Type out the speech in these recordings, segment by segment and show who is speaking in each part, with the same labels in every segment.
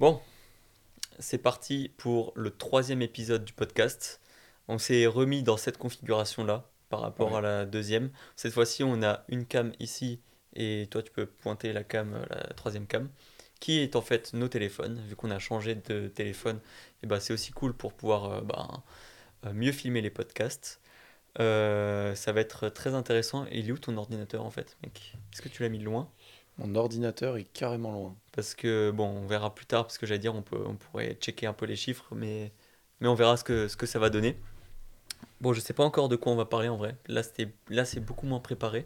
Speaker 1: Bon, c'est parti pour le troisième épisode du podcast. On s'est remis dans cette configuration-là par rapport
Speaker 2: Ouais.
Speaker 1: à la deuxième. Cette fois-ci, on a une cam ici et toi, tu peux pointer la cam, euh, la troisième cam, qui est en fait nos téléphones. Vu qu'on a changé de téléphone, et bah, c'est aussi cool pour pouvoir euh, bah, euh, mieux filmer les podcasts. Euh, ça va être très intéressant. Et il est où ton ordinateur en fait, mec? Est-ce que tu l'as mis loin?
Speaker 2: Mon ordinateur est carrément loin.
Speaker 1: Parce que, bon, on verra plus tard, parce que j'allais dire, on, peut, on pourrait checker un peu les chiffres, mais, mais on verra ce que, ce que ça va donner. Bon, je sais pas encore de quoi on va parler en vrai. Là, c'était, là c'est beaucoup moins préparé.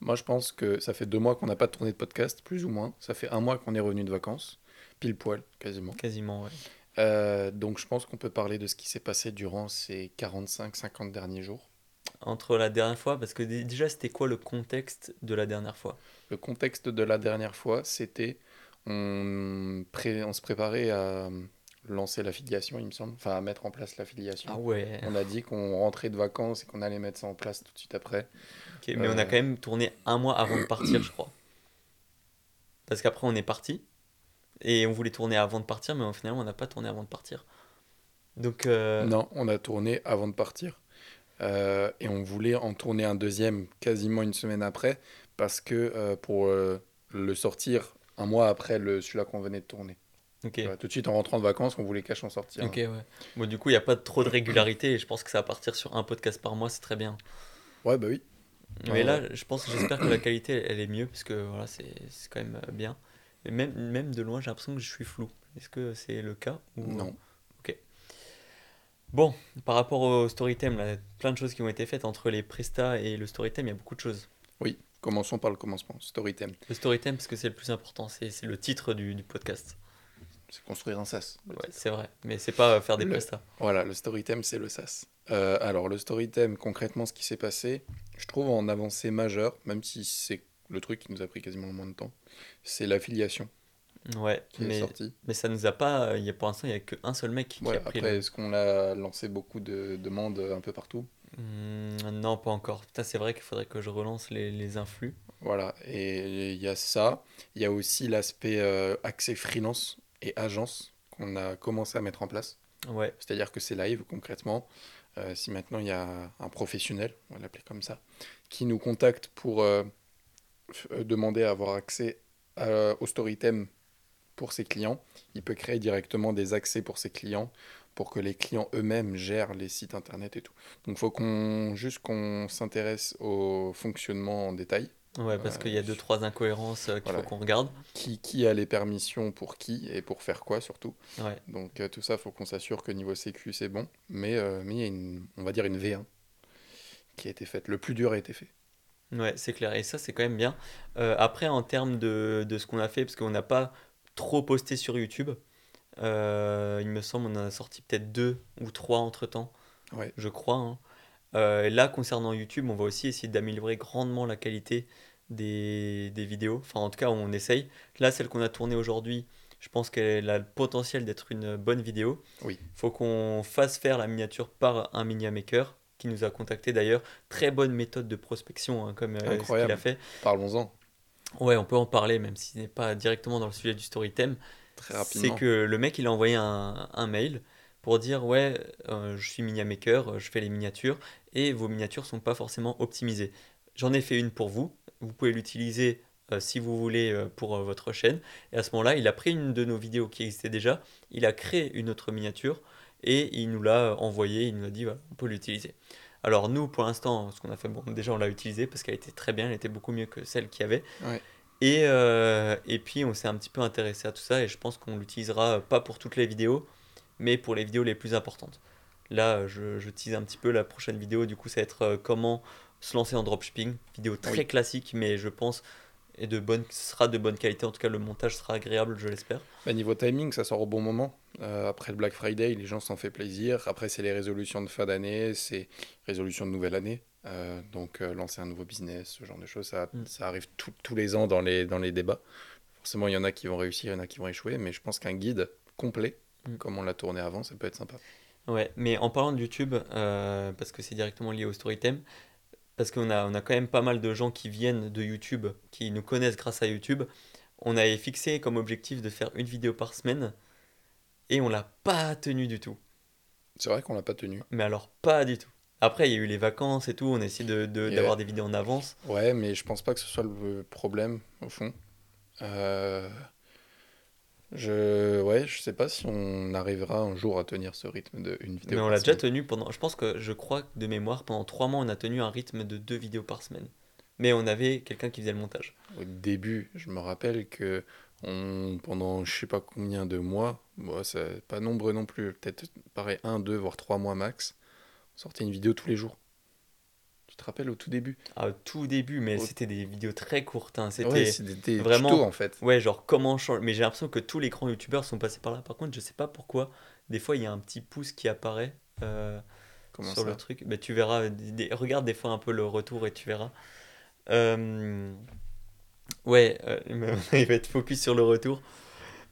Speaker 2: Moi, je pense que ça fait deux mois qu'on n'a pas tourné de podcast, plus ou moins. Ça fait un mois qu'on est revenu de vacances, pile poil, quasiment.
Speaker 1: Quasiment, ouais.
Speaker 2: Euh, donc, je pense qu'on peut parler de ce qui s'est passé durant ces 45-50 derniers jours.
Speaker 1: Entre la dernière fois, parce que dé- déjà, c'était quoi le contexte de la dernière fois?
Speaker 2: Le contexte de la dernière fois, c'était on, pré- on se préparait à lancer l'affiliation, il me semble, enfin à mettre en place l'affiliation.
Speaker 1: Ah ouais.
Speaker 2: On a dit qu'on rentrait de vacances et qu'on allait mettre ça en place tout de suite après.
Speaker 1: Ok, mais on a
Speaker 2: Euh.
Speaker 1: quand même tourné un mois avant de partir, je crois. Parce qu'après, on est parti. Et on voulait tourner avant de partir, mais finalement, on n'a pas tourné avant de partir. Donc, euh,
Speaker 2: Non, on a tourné avant de partir. Euh, et on voulait en tourner un deuxième quasiment une semaine après, parce que euh, pour euh, le sortir un mois après le, celui-là qu'on venait de tourner.
Speaker 1: ok.
Speaker 2: Tout de suite en rentrant de vacances, on voulait cache en sortir.
Speaker 1: Ok, ouais. Bon, du coup, il n'y a pas trop de régularité et je pense que ça va partir sur un podcast par mois, c'est très bien.
Speaker 2: Ouais, bah oui.
Speaker 1: Mais là, je pense, j'espère que la qualité, elle est mieux parce que voilà, c'est c'est quand même euh, bien. Et même, même de loin, j'ai l'impression que je suis flou. Est-ce que c'est le cas ou...
Speaker 2: Non.
Speaker 1: Bon, par rapport au Storytime, là, plein de choses qui ont été faites entre les prestats et le Storytime, il y a beaucoup de choses.
Speaker 2: Oui, commençons par le commencement. Storytime,
Speaker 1: Le Storytime, parce que c'est le plus important, c'est c'est le titre du, du podcast.
Speaker 2: c'est construire un SaaS.
Speaker 1: Ouais, c'est vrai, mais c'est pas euh, faire des
Speaker 2: Le-
Speaker 1: prestats.
Speaker 2: Voilà, le Storytime, c'est le SaaS. Euh, alors, le Storytime, concrètement, ce qui s'est passé, je trouve en avancée majeure, même si c'est le truc qui nous a pris quasiment le moins de temps, c'est l'affiliation
Speaker 1: Ouais,
Speaker 2: qui est
Speaker 1: mais,
Speaker 2: sortie.
Speaker 1: mais ça nous a pas. Il y a, pour l'instant, il n'y a qu'un seul mec qui
Speaker 2: Ouais,
Speaker 1: a pris
Speaker 2: après,
Speaker 1: le-
Speaker 2: est-ce qu'on a lancé beaucoup de demandes un peu partout?
Speaker 1: Hmm, non, pas encore. Putain, c'est vrai qu'il faudrait que je relance les, les influx.
Speaker 2: Voilà, et il y a ça. Il y a aussi l'aspect euh, accès freelance et agence qu'on a commencé à mettre en place.
Speaker 1: Ouais,
Speaker 2: C'est-à-dire que c'est live concrètement. Euh, si maintenant il y a un professionnel, on va l'appeler comme ça, qui nous contacte pour euh, demander à avoir accès à- au Storytime pour ses clients, il peut créer directement des accès pour ses clients pour que les clients eux-mêmes gèrent les sites internet et tout. Donc il faut qu'on juste qu'on s'intéresse au fonctionnement en détail.
Speaker 1: ouais, parce
Speaker 2: Euh,
Speaker 1: qu'il y a deux, trois incohérences euh, qu'il
Speaker 2: voilà.
Speaker 1: faut qu'on regarde.
Speaker 2: Qui, qui a les permissions pour qui et pour faire quoi surtout.
Speaker 1: Ouais,
Speaker 2: Donc euh, tout ça, il faut qu'on s'assure que niveau sécu, c'est bon. Mais euh, mais il y a une, on va dire une V1 qui a été faite. Le plus dur a été fait.
Speaker 1: ouais, c'est clair. Et ça, c'est quand même bien. Euh, après, en termes de, de ce qu'on a fait, parce qu'on n'a pas trop posté sur YouTube, euh, il me semble on en a sorti peut-être deux ou trois entre-temps,
Speaker 2: Ouais.
Speaker 1: je crois. hein. Euh, et là, concernant YouTube, on va aussi essayer d'améliorer grandement la qualité des, des vidéos. Enfin, en tout cas, on essaye. Là, celle qu'on a tournée aujourd'hui, je pense qu'elle a le potentiel d'être une bonne vidéo.
Speaker 2: Oui.
Speaker 1: faut qu'on fasse faire la miniature par un media maker qui nous a contacté d'ailleurs. Très bonne méthode de prospection, hein, comme euh, ce qu'il a fait.
Speaker 2: Parlons-en
Speaker 1: Ouais, on peut en parler, même si ce n'est pas directement dans le sujet du storytime.
Speaker 2: Très
Speaker 1: C'est que le mec, il a envoyé un, un mail pour dire Ouais, euh, je suis miniature maker, je fais les miniatures et vos miniatures sont pas forcément optimisées. J'en ai fait une pour vous. Vous pouvez l'utiliser euh, si vous voulez euh, pour euh, votre chaîne. Et à ce moment-là, il a pris une de nos vidéos qui existait déjà, il a créé une autre miniature et il nous l'a envoyé. Il nous a dit Voilà, on peut l'utiliser. Alors, nous, pour l'instant, ce qu'on a fait, bon, déjà, on l'a utilisée parce qu'elle était très bien, elle était beaucoup mieux que celle qu'il y avait.
Speaker 2: Ouais.
Speaker 1: Et, euh, et puis on s'est un petit peu intéressé à tout ça et je pense qu'on l'utilisera pas pour toutes les vidéos, mais pour les vidéos les plus importantes. Là, je, je tease un petit peu la prochaine vidéo, du coup ça va être euh, comment se lancer en dropshipping. Vidéo très
Speaker 2: Oui.
Speaker 1: classique, mais je pense et de bonne, sera de bonne qualité, en tout cas le montage sera agréable, je l'espère.
Speaker 2: Bah, niveau timing, ça sort au bon moment. Euh, après le Black Friday, les gens s'en fait plaisir. Après, c'est les résolutions de fin d'année, c'est résolution de nouvelle année. Euh, donc, euh, lancer un nouveau business, ce genre de choses, ça,
Speaker 1: Mm.
Speaker 2: ça arrive tout- tous les ans dans les, dans les débats. Forcément, il y en a qui vont réussir, il y en a qui vont échouer, mais je pense qu'un guide complet,
Speaker 1: Mm.
Speaker 2: comme on l'a tourné avant, ça peut être sympa.
Speaker 1: Ouais, mais en parlant de YouTube, euh, parce que c'est directement lié au Storytime, parce qu'on a, on a quand même pas mal de gens qui viennent de YouTube, qui nous connaissent grâce à YouTube, on avait fixé comme objectif de faire une vidéo par semaine et on l'a pas tenu du tout.
Speaker 2: C'est vrai qu'on l'a pas tenu.
Speaker 1: Mais alors, pas du tout. Après, il y a eu les vacances et tout, on a essayé d'avoir de, d'avoir des vidéos en avance.
Speaker 2: Ouais, mais je pense pas que ce soit le problème, au fond. Euh, je, ouais, je sais pas si on arrivera un jour à tenir ce rythme de une vidéo.
Speaker 1: Mais on l'a déjà tenu pendant. Je pense que je crois que de mémoire pendant trois mois on a tenu un rythme de deux vidéos par semaine. Mais on avait quelqu'un qui faisait le montage.
Speaker 2: Au début, je me rappelle que on, pendant je sais pas combien de mois, bon, c'est pas nombreux non plus, peut-être pareil un, deux, voire trois mois max, sortait une vidéo tous les jours. Tu te rappelles au tout début?
Speaker 1: Ah, au tout début, mais c'était des vidéos très courtes. Hein.
Speaker 2: C'était vraiment. en fait.
Speaker 1: Ouais, genre comment changer. Mais j'ai l'impression que tous les grands youtubeurs sont passés par là. Par contre, je sais pas pourquoi. Des fois, il y a un petit pouce qui apparaît euh, sur le truc. mais tu verras. Regarde des fois un peu le retour et tu verras. Euh, ouais, euh, il va être focus sur le retour.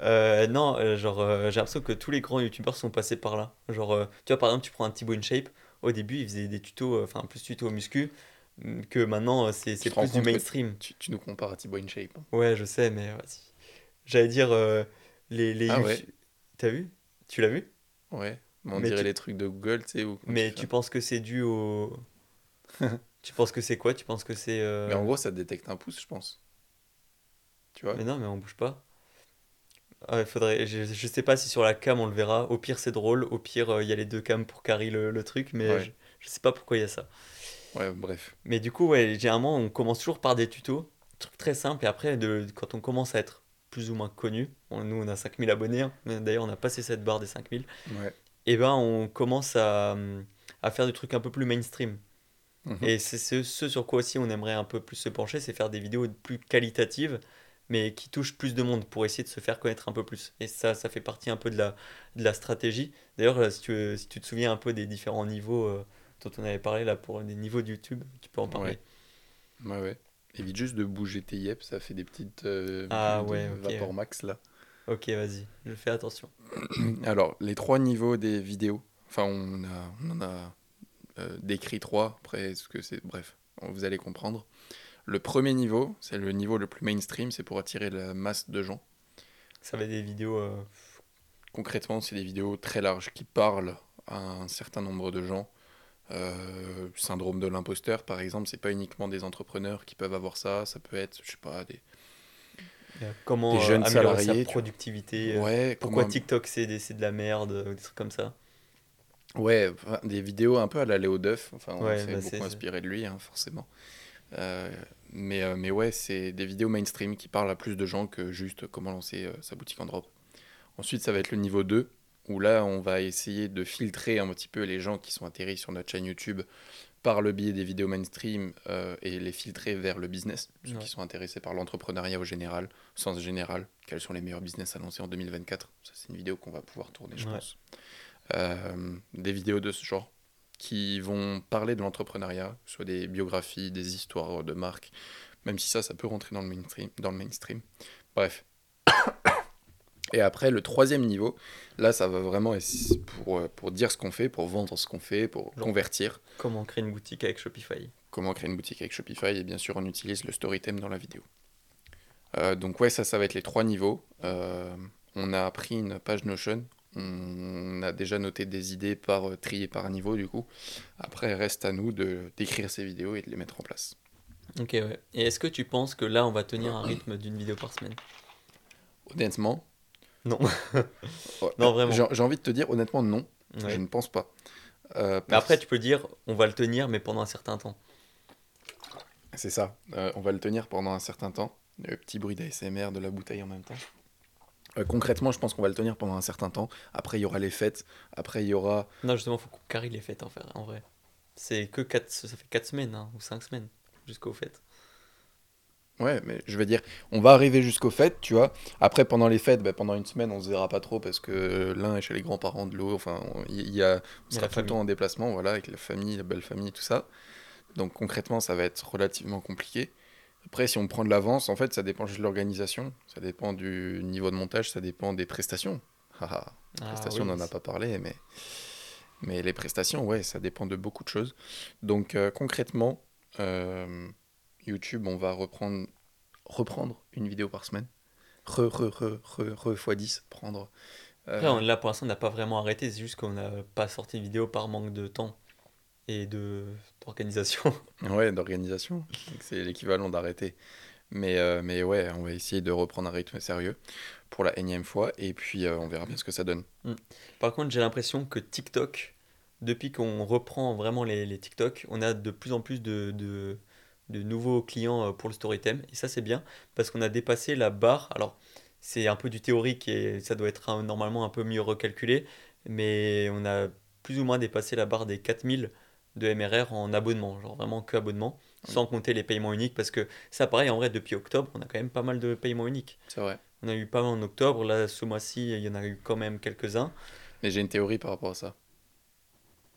Speaker 1: non, genre, j'ai l'impression que tous les grands youtubeurs sont passés par là. Genre, tu vois, par exemple, tu prends un Thibaut InShape au début, il faisait des tutos, euh, enfin plus tutos muscu, mm, que maintenant euh, c'est plus du mainstream.
Speaker 2: Tu, tu, nous compares à Thibaut InShape. Hein.
Speaker 1: Ouais, je sais, mais j'allais dire euh, les. les ah ouais. T'as vu? Tu l'as vu?
Speaker 2: Ouais, on dirait les trucs de Google, tu sais.
Speaker 1: Mais tu penses que c'est dû au. tu penses que c'est quoi? Tu penses que c'est.
Speaker 2: Mais en gros, ça détecte un pouce, je pense.
Speaker 1: Tu vois? Mais non, mais on bouge pas. Ah, faudrait, je, je sais pas si sur la cam on le verra. Au pire, c'est drôle. Au pire, euh, il y a les deux cams pour carry le, le truc, mais je, je, sais pas pourquoi il y a ça.
Speaker 2: Ouais, bref.
Speaker 1: Mais du coup, ouais, généralement, on commence toujours par des tutos, truc très simple. Et après, de, quand on commence à être plus ou moins connu, nous on a 5000 abonnés, hein. d'ailleurs, on a passé cette barre des 5000. Ouais. Et ben, on commence à, à faire des trucs un peu plus mainstream. Mhm. Et c'est ce, ce sur quoi aussi on aimerait un peu plus se pencher, c'est faire des vidéos plus qualitatives mais qui touche plus de monde pour essayer de se faire connaître un peu plus. Et ça, ça fait partie un peu de la, de la stratégie. D'ailleurs, euh, si tu, si tu te souviens un peu des différents niveaux euh, dont on avait parlé là pour les niveaux de YouTube, tu peux en parler.
Speaker 2: Ouais, ouais. Évite juste de bouger tes yep, ça fait des petites euh, ah, ouais, vapeur max là.
Speaker 1: Ok, vas-y, je fais attention.
Speaker 2: Alors, les trois niveaux des vidéos, enfin, on, a, on en a décrit trois, après, ce que c'est, bref, vous allez comprendre. Le premier niveau, c'est le niveau le plus mainstream, c'est pour attirer la masse de gens.
Speaker 1: Ça va être des vidéos. Euh,
Speaker 2: Concrètement, c'est des vidéos très larges qui parlent à un certain nombre de gens. Euh, syndrome de l'imposteur, par exemple, c'est pas uniquement des entrepreneurs qui peuvent avoir ça, ça peut être, je sais pas, des,
Speaker 1: comment des jeunes euh, salariés, sa productivité. Ouais, pourquoi TikTok c'est de la merde, des trucs comme ça?
Speaker 2: Ouais, des vidéos un peu à la Léo Duff, enfin, on s'est bah, beaucoup inspiré de lui, hein, forcément. Euh, mais, euh, mais ouais, c'est des vidéos mainstream qui parlent à plus de gens que juste comment lancer euh, sa boutique en drop. Ensuite, ça va être le niveau 2, où là, on va essayer de filtrer un petit peu les gens qui sont atterris sur notre chaîne YouTube par le biais des vidéos mainstream et les filtrer vers le business, ceux qui sont intéressés par l'entrepreneuriat au général, au sens général, quels sont les meilleurs business annoncés en 2024. Ça, c'est une vidéo qu'on va pouvoir tourner, je pense. des vidéos de ce genre qui vont parler de l'entrepreneuriat, soit des biographies, des histoires de marques, même si ça, ça peut rentrer dans le mainstream. Dans le mainstream. Bref. Et après, le troisième niveau, là, ça va vraiment pour, euh, pour dire ce qu'on fait, pour vendre ce qu'on fait, pour convertir.
Speaker 1: Comment créer une boutique avec Shopify?
Speaker 2: Comment créer une boutique avec Shopify, et bien sûr, on utilise le Storytime dans la vidéo. Euh, donc ouais, ça, ça va être les trois niveaux. Euh, on a pris une page Notion on a déjà noté des idées par euh, trier par niveau du coup. Après, reste à nous de d'écrire ces vidéos et de les mettre en place.
Speaker 1: Ok, ouais. Et est-ce que tu penses que là, on va tenir un rythme d'une vidéo par semaine?
Speaker 2: Honnêtement
Speaker 1: Non.
Speaker 2: non, vraiment. J'ai envie de te dire, honnêtement, non. Je ne pense pas.
Speaker 1: Euh, mais après, tu peux dire, on va le tenir, mais pendant un certain temps.
Speaker 2: C'est ça. Euh, on va le tenir pendant un certain temps. Le petit bruit d'ASMR de la bouteille en même temps. Euh, concrètement, je pense qu'on va le tenir pendant un certain temps. Après, il y aura les fêtes. Après, il y aura.
Speaker 1: Non, justement, il faut qu'on carry les fêtes en, fait, en vrai. C'est que 4, ça fait 4 semaines hein, ou 5 semaines jusqu'aux fêtes.
Speaker 2: Ouais, mais je veux dire, on va arriver jusqu'aux fêtes, tu vois. Après, pendant les fêtes, bah, pendant une semaine, on se verra pas trop parce que l'un est chez les grands-parents de l'autre. Enfin, il y, a, on sera tout le temps en déplacement, voilà, avec la famille, la belle famille, tout ça. Donc concrètement, ça va être relativement compliqué. Après, si on prend de l'avance, en fait, ça dépend juste de l'organisation, ça dépend du niveau de montage, ça dépend des prestations. Ah, prestations, on n'en a pas parlé, mais, mais les prestations, ouais, ça dépend de beaucoup de choses. Donc, euh, concrètement, euh, YouTube, on va reprendre, reprendre une vidéo par semaine. re, re, re, re, re fois 10 prendre. euh,
Speaker 1: Après, on- là, pour l'instant, on n'a pas vraiment arrêté. C'est juste qu'on n'a pas sorti de vidéo par manque de temps et de d'organisation.
Speaker 2: Ouais, d'organisation. C'est l'équivalent d'arrêter. Mais, euh, mais ouais, on va essayer de reprendre un rythme sérieux pour la énième fois et puis euh, on verra bien ce que ça donne.
Speaker 1: Par contre, j'ai l'impression que TikTok, depuis qu'on reprend vraiment les, les TikTok, on a de plus en plus de, de, de nouveaux clients euh, pour le Storytime. Et ça, c'est bien parce qu'on a dépassé la barre. Alors, c'est un peu du théorique et ça doit être un- normalement un peu mieux recalculé. Mais on a plus ou moins dépassé la barre des 4000 de MRR en abonnement. Genre vraiment que abonnement. Sans compter les paiements uniques. Parce que ça, pareil, en vrai, depuis octobre, on a quand même pas mal de paiements uniques.
Speaker 2: C'est vrai.
Speaker 1: On a eu pas mal en octobre. Là, ce mois-ci, il y en a eu quand même quelques-uns.
Speaker 2: Mais j'ai une théorie par rapport à ça.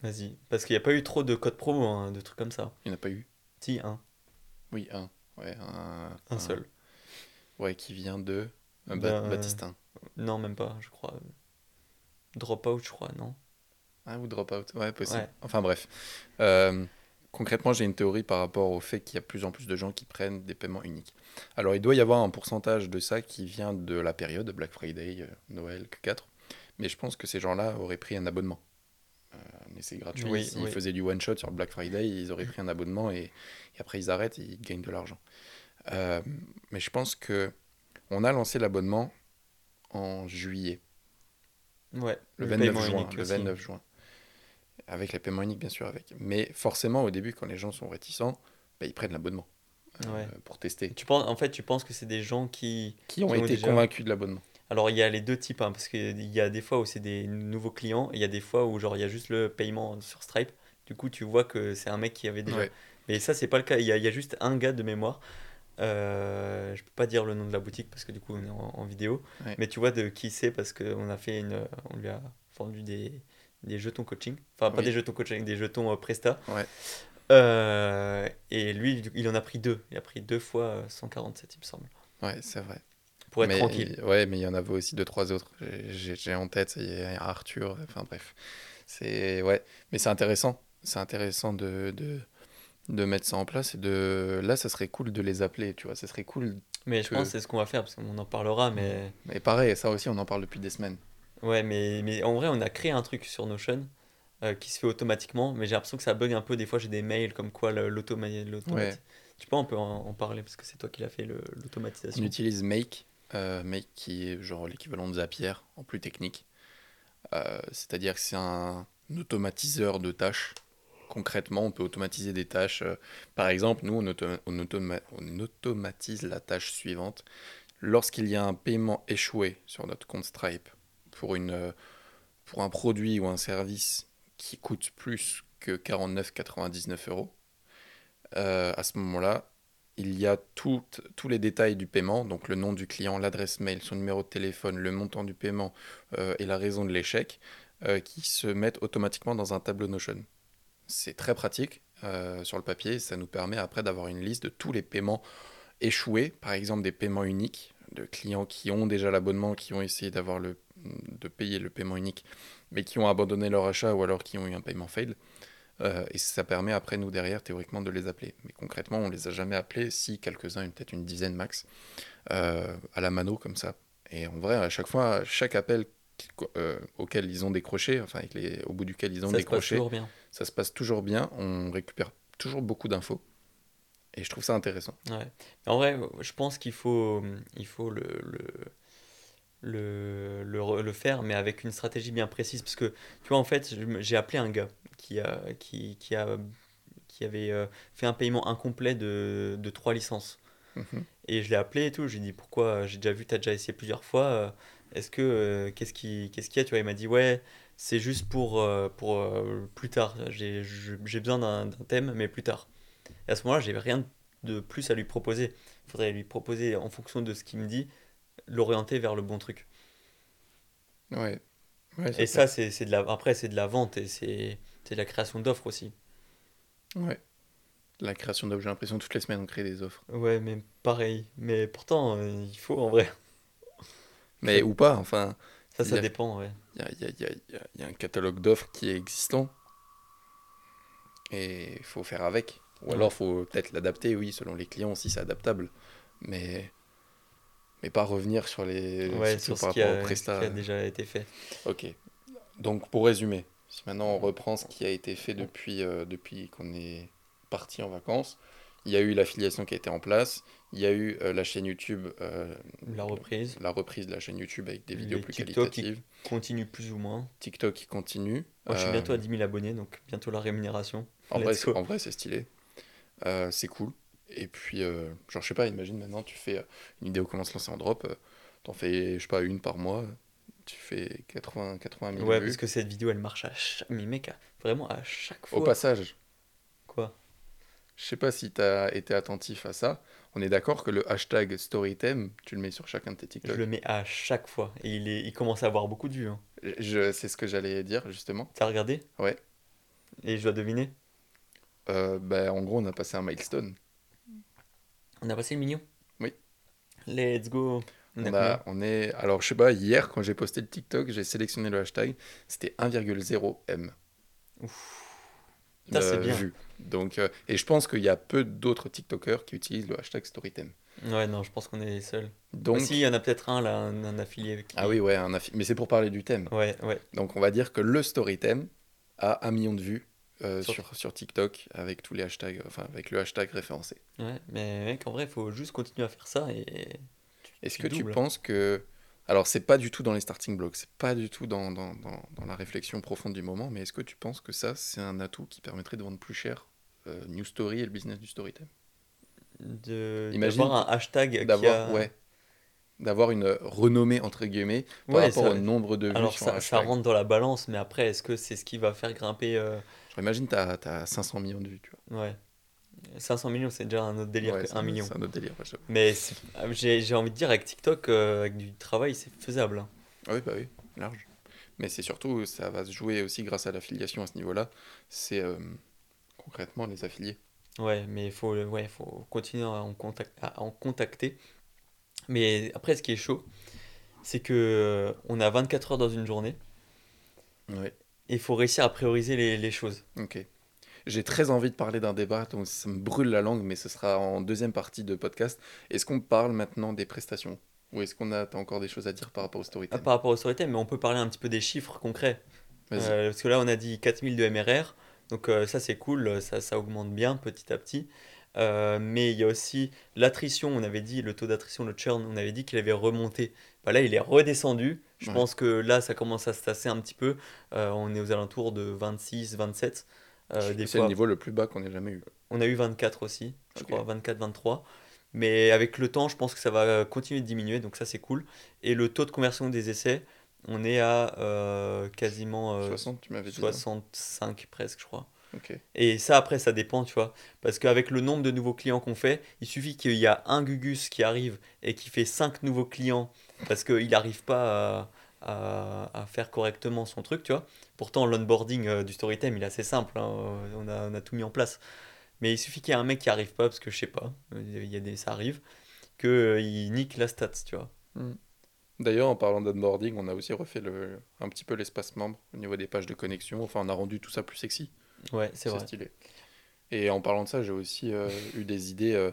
Speaker 1: Vas-y, parce qu'il n'y a pas eu trop de codes promo, hein, de trucs comme ça.
Speaker 2: Il n'y en a pas eu.
Speaker 1: Si, un,
Speaker 2: Oui, un. Ouais, un,
Speaker 1: un seul.
Speaker 2: Ouais, qui vient de euh,
Speaker 1: D'un-
Speaker 2: Ba- Baptistin.
Speaker 1: Non, même pas, je crois. Dropout, je crois, non
Speaker 2: Ah, ou Dropout. Ouais, possible.
Speaker 1: Ouais.
Speaker 2: Enfin bref. Euh, concrètement, j'ai une théorie par rapport au fait qu'il y a de plus en plus de gens qui prennent des paiements uniques. Alors, il doit y avoir un pourcentage de ça qui vient de la période Black Friday, euh, Noël, Q4. Mais je pense que ces gens-là auraient pris un abonnement. Euh, mais c'est gratuit.
Speaker 1: Oui,
Speaker 2: S'ils
Speaker 1: oui.
Speaker 2: faisaient du one-shot sur Black Friday, ils auraient pris un abonnement et, et après ils arrêtent et ils gagnent de l'argent. Euh, mais je pense que on a lancé l'abonnement en juillet.
Speaker 1: Ouais,
Speaker 2: Le,
Speaker 1: le
Speaker 2: 29
Speaker 1: paiement
Speaker 2: juin, le
Speaker 1: aussi.
Speaker 2: 29 juin. Avec les paiements uniques, bien sûr, avec. Mais forcément, au début, quand les gens sont réticents, bah, ils prennent l'abonnement euh,
Speaker 1: Ouais.
Speaker 2: pour tester.
Speaker 1: Tu penses, en fait, tu penses que c'est des gens qui...
Speaker 2: Qui ont
Speaker 1: Qui ont
Speaker 2: été
Speaker 1: déjà-
Speaker 2: convaincus de l'abonnement.
Speaker 1: Alors, il y a les deux types, hein, parce qu'il y a des fois où c'est des nouveaux clients, et il y a des fois où, genre, il y a juste le paiement sur Stripe. Du coup, tu vois que c'est un mec qui avait déjà...
Speaker 2: Ouais.
Speaker 1: Mais ça, c'est pas le cas. Il y a, il y a juste un gars de mémoire. Euh, je peux pas dire le nom de la boutique parce que du coup on est en, en vidéo.
Speaker 2: Ouais.
Speaker 1: Mais tu vois de qui c'est parce qu'on a fait une, on lui a vendu des, des jetons coaching. Enfin pas
Speaker 2: Oui.
Speaker 1: des jetons coaching, des jetons euh, Presta.
Speaker 2: Ouais.
Speaker 1: Euh, et lui, il en a pris deux. Il a pris deux fois euh, 147, il me semble.
Speaker 2: Ouais, c'est vrai.
Speaker 1: Pour être
Speaker 2: mais,
Speaker 1: tranquille.
Speaker 2: Ouais, mais il y en avait aussi deux, trois autres. J'ai- en tête, il y a Arthur, enfin bref. C'est ouais, mais c'est intéressant. C'est intéressant de, de, de mettre ça en place et de là, ça serait cool de les appeler, tu vois. Ça serait cool.
Speaker 1: Mais je pense que c'est ce qu'on va faire parce qu'on en parlera. Mais
Speaker 2: Et pareil, ça aussi, on en parle depuis des semaines.
Speaker 1: Ouais, mais, mais en vrai, on a créé un truc sur Notion euh, qui se fait automatiquement. Mais j'ai l'impression que ça bug un peu. Des fois, j'ai des mails comme quoi le- l'automa- l'automati-
Speaker 2: Ouais.
Speaker 1: Tu peux, on peut en, en parler parce que c'est toi qui l'as fait le-
Speaker 2: On
Speaker 1: l'automatisation.
Speaker 2: utilise Make, euh, Make qui est genre l'équivalent de Zapier en plus technique. Euh, C'est-à-dire que c'est un automatiseur de tâches. Concrètement, on peut automatiser des tâches. euh, par exemple, nous, on, auto- on automa- on automatise la tâche suivante. Lorsqu'il y a un paiement échoué sur notre compte Stripe pour, une, euh, pour un produit ou un service qui coûte plus que 49,99 euros, euh, à ce moment-là, il y a tout- tous les détails du paiement, donc le nom du client, l'adresse mail, son numéro de téléphone, le montant du paiement euh, et la raison de l'échec, qui se mettent automatiquement dans un tableau Notion. C'est très pratique sur le papier, ça nous permet après d'avoir une liste de tous les paiements échoués, par exemple des paiements uniques, de clients qui ont déjà l'abonnement, qui ont essayé d'avoir le, de payer le paiement unique, mais qui ont abandonné leur achat ou alors qui ont eu un paiement fail. Euh, et ça permet après, nous, derrière, théoriquement, de les appeler. Mais concrètement, on les a jamais appelés, si quelques-uns, peut-être une dizaine max, euh, à la mano, comme ça. Et en vrai, à chaque fois, chaque appel euh, auquel ils ont décroché, enfin, avec les, au bout duquel ils ont
Speaker 1: Ça
Speaker 2: décroché, ça se passe toujours bien. On récupère toujours beaucoup d'infos. Et je trouve ça intéressant.
Speaker 1: Ouais. En vrai, je pense qu'il faut, il faut le, le, le, le, le faire, mais avec une stratégie bien précise. Parce que, tu vois, en fait, j'ai appelé un gars qui, a, qui, qui, a, qui avait euh, fait un paiement incomplet de, de trois licences.
Speaker 2: Mhm.
Speaker 1: Et je l'ai appelé et tout. J'ai dit pourquoi J'ai déjà vu, tu as déjà essayé plusieurs fois. euh, Est-ce que euh, qu'est-ce qui qu'est-ce qu'il y a Tu vois, il m'a dit ouais, c'est juste pour euh, pour euh, plus tard. J'ai besoin d'un d'un thème, mais plus tard. Et à ce moment-là, j'ai rien de plus à lui proposer. Il faudrait lui proposer en fonction de ce qu'il me dit, l'orienter vers le bon truc.
Speaker 2: Ouais. Ouais,
Speaker 1: Et ça, c'est c'est de la après c'est de la vente et c'est c'est de la création d'offres aussi.
Speaker 2: Ouais. La création d'objets, j'ai l'impression que toutes les semaines, on crée des offres.
Speaker 1: Ouais, mais pareil. Mais pourtant, euh, il faut en vrai.
Speaker 2: Mais ou pas, enfin,
Speaker 1: Ça, ça
Speaker 2: a-
Speaker 1: dépend, ouais.
Speaker 2: il y a, il y a- y a- y un catalogue d'offres qui est existant. Et il faut faire avec. Ou
Speaker 1: Ouais.
Speaker 2: alors, il faut peut-être l'adapter, oui, selon les clients, si c'est adaptable. Mais, mais pas revenir sur les
Speaker 1: Ouais, sur ce
Speaker 2: par
Speaker 1: qui a,
Speaker 2: aux
Speaker 1: ce
Speaker 2: prestats.
Speaker 1: qui a déjà été fait.
Speaker 2: Ok. Donc pour résumer, si maintenant on reprend ce qui a été fait depuis, euh, depuis qu'on est parti en vacances, il y a eu l'affiliation qui a été en place, il y a eu euh, la chaîne YouTube, euh,
Speaker 1: La reprise
Speaker 2: la reprise de la chaîne YouTube avec des vidéos
Speaker 1: Les
Speaker 2: plus
Speaker 1: TikTok qui-
Speaker 2: qualitatives,
Speaker 1: continue plus ou moins.
Speaker 2: TikTok qui continue.
Speaker 1: Moi, je suis bientôt à 10 000 abonnés, donc bientôt la rémunération.
Speaker 2: En vrai,
Speaker 1: Let's
Speaker 2: vrai, c'est stylé. C'est cool. Et puis, euh, genre, je sais pas, imagine maintenant, tu fais euh, une vidéo comment se lancer en drop, euh, t'en fais, je sais pas, une par mois, tu fais 80, 80 000
Speaker 1: Ouais,
Speaker 2: vues.
Speaker 1: parce que cette vidéo, elle marche à chaque... Mais mec, à- vraiment à chaque fois.
Speaker 2: Au passage,
Speaker 1: Quoi?
Speaker 2: Je sais pas si t'as été attentif à ça, on est d'accord que le hashtag StoryTime, tu le mets sur chacun de tes
Speaker 1: Je
Speaker 2: TikTok.
Speaker 1: le mets à chaque fois. Et il, est... il commence à avoir beaucoup de vues. hein.
Speaker 2: Je, c'est ce que j'allais dire, justement.
Speaker 1: T'as regardé?
Speaker 2: Ouais.
Speaker 1: Et je dois deviner?
Speaker 2: Euh, bah, en gros, on a passé un milestone.
Speaker 1: On a passé le million
Speaker 2: Oui.
Speaker 1: Let's go On, a
Speaker 2: On,
Speaker 1: combien
Speaker 2: a, on est, alors, je sais pas, hier, quand j'ai posté le TikTok, j'ai sélectionné le hashtag, c'était 1,0 M.
Speaker 1: Ça, c'est bien.
Speaker 2: vues. Donc, euh, et je pense qu'il y a peu d'autres TikTokers qui utilisent le hashtag StoryTime.
Speaker 1: Ouais, non, je pense qu'on est les seuls.
Speaker 2: Donc,
Speaker 1: Aussi, il y en a peut-être un là, un, un affilié. Qui...
Speaker 2: ah oui, ouais, un affi- mais c'est pour parler du thème.
Speaker 1: Ouais, ouais.
Speaker 2: Donc, on va dire que le StoryTime a un million de vues euh,
Speaker 1: Sur-
Speaker 2: sur, sur TikTok avec tous les hashtags, enfin, avec le hashtag référencé.
Speaker 1: Ouais, mais mec, en vrai, il faut juste continuer à faire ça et.
Speaker 2: Est-ce que tu penses que. Alors, c'est pas du tout dans les starting blocks, c'est pas du tout dans, dans, dans, dans la réflexion profonde du moment, mais est-ce que tu penses que ça, c'est un atout qui permettrait de vendre plus cher euh, New Story et le business du Storytime
Speaker 1: de d'avoir un hashtag qui
Speaker 2: D'avoir,
Speaker 1: a...
Speaker 2: ouais, d'avoir une renommée, entre guillemets, par
Speaker 1: Ouais,
Speaker 2: rapport
Speaker 1: ça-
Speaker 2: au nombre de vues
Speaker 1: Alors
Speaker 2: sur
Speaker 1: ça, ça rentre dans la balance, mais après, est-ce que c'est ce qui va faire grimper euh,
Speaker 2: Genre, imagine, t'as as 500 millions de vues, tu vois.
Speaker 1: Ouais. 500 millions, c'est déjà un autre délire
Speaker 2: Ouais,
Speaker 1: que
Speaker 2: c'est
Speaker 1: 1 million.
Speaker 2: C'est un autre délire, ouais.
Speaker 1: Mais c'est- j'ai j'ai envie de dire, avec TikTok, euh, avec du travail, c'est faisable. hein.
Speaker 2: Ah oui, bah oui, large. Mais c'est surtout, ça va se jouer aussi grâce à l'affiliation à ce niveau-là. C'est euh, concrètement les affiliés.
Speaker 1: Ouais, mais il faut, ouais, faut continuer à en, contact, à en contacter. Mais après, ce qui est chaud, c'est que euh, on a 24 heures dans une journée
Speaker 2: Ouais.
Speaker 1: Il faut réussir à prioriser les, les choses.
Speaker 2: Ok. J'ai très envie de parler d'un débat, donc ça me brûle la langue, mais ce sera en deuxième partie de podcast. Est-ce qu'on parle maintenant des prestations? Ou est-ce qu'on a encore des choses à dire par rapport au
Speaker 1: Ah,
Speaker 2: storytelling
Speaker 1: par rapport au storytelling, mais on peut parler un petit peu des chiffres concrets. Euh, parce que là, on a dit 4000 de MRR, donc euh, ça c'est cool, ça, ça augmente bien petit à petit. Euh, mais il y a aussi l'attrition, on avait dit, le taux d'attrition, le churn, on avait dit qu'il avait remonté. Bah là, il est redescendu. Je
Speaker 2: Ouais.
Speaker 1: pense que là, ça commence à se tasser un petit peu. Euh, on est aux alentours de 26, 27. Euh,
Speaker 2: c'est
Speaker 1: fois,
Speaker 2: le niveau le plus bas qu'on ait jamais eu.
Speaker 1: on a eu 24 aussi, je crois, 24, 23. Mais avec le temps, je pense que ça va continuer de diminuer, donc ça c'est cool. Et le taux de conversion des essais, on est à euh, quasiment euh,
Speaker 2: 60, tu m'avais dit. non?
Speaker 1: 65 presque, je crois. Et ça, après, ça dépend, tu vois. Parce qu'avec le nombre de nouveaux clients qu'on fait, il suffit qu'il y a un Gugus qui arrive et qui fait 5 nouveaux clients parce qu'il n'arrive pas à, à- à faire correctement son truc, tu vois. Pourtant, l'onboarding euh, du Storytime, il est assez simple. hein. On, a, on a tout mis en place. Mais il suffit qu'il y ait un mec qui arrive pas, parce que je sais pas, euh, il y a des, ça arrive, qu'il nique la stat, tu vois.
Speaker 2: D'ailleurs, en parlant d'onboarding, on a aussi refait le, un petit peu l'espace membre au niveau des pages de connexion. Enfin, on a rendu tout ça plus sexy.
Speaker 1: Ouais, c'est vrai.
Speaker 2: stylé. Et en parlant de ça, j'ai aussi euh, eu des idées euh,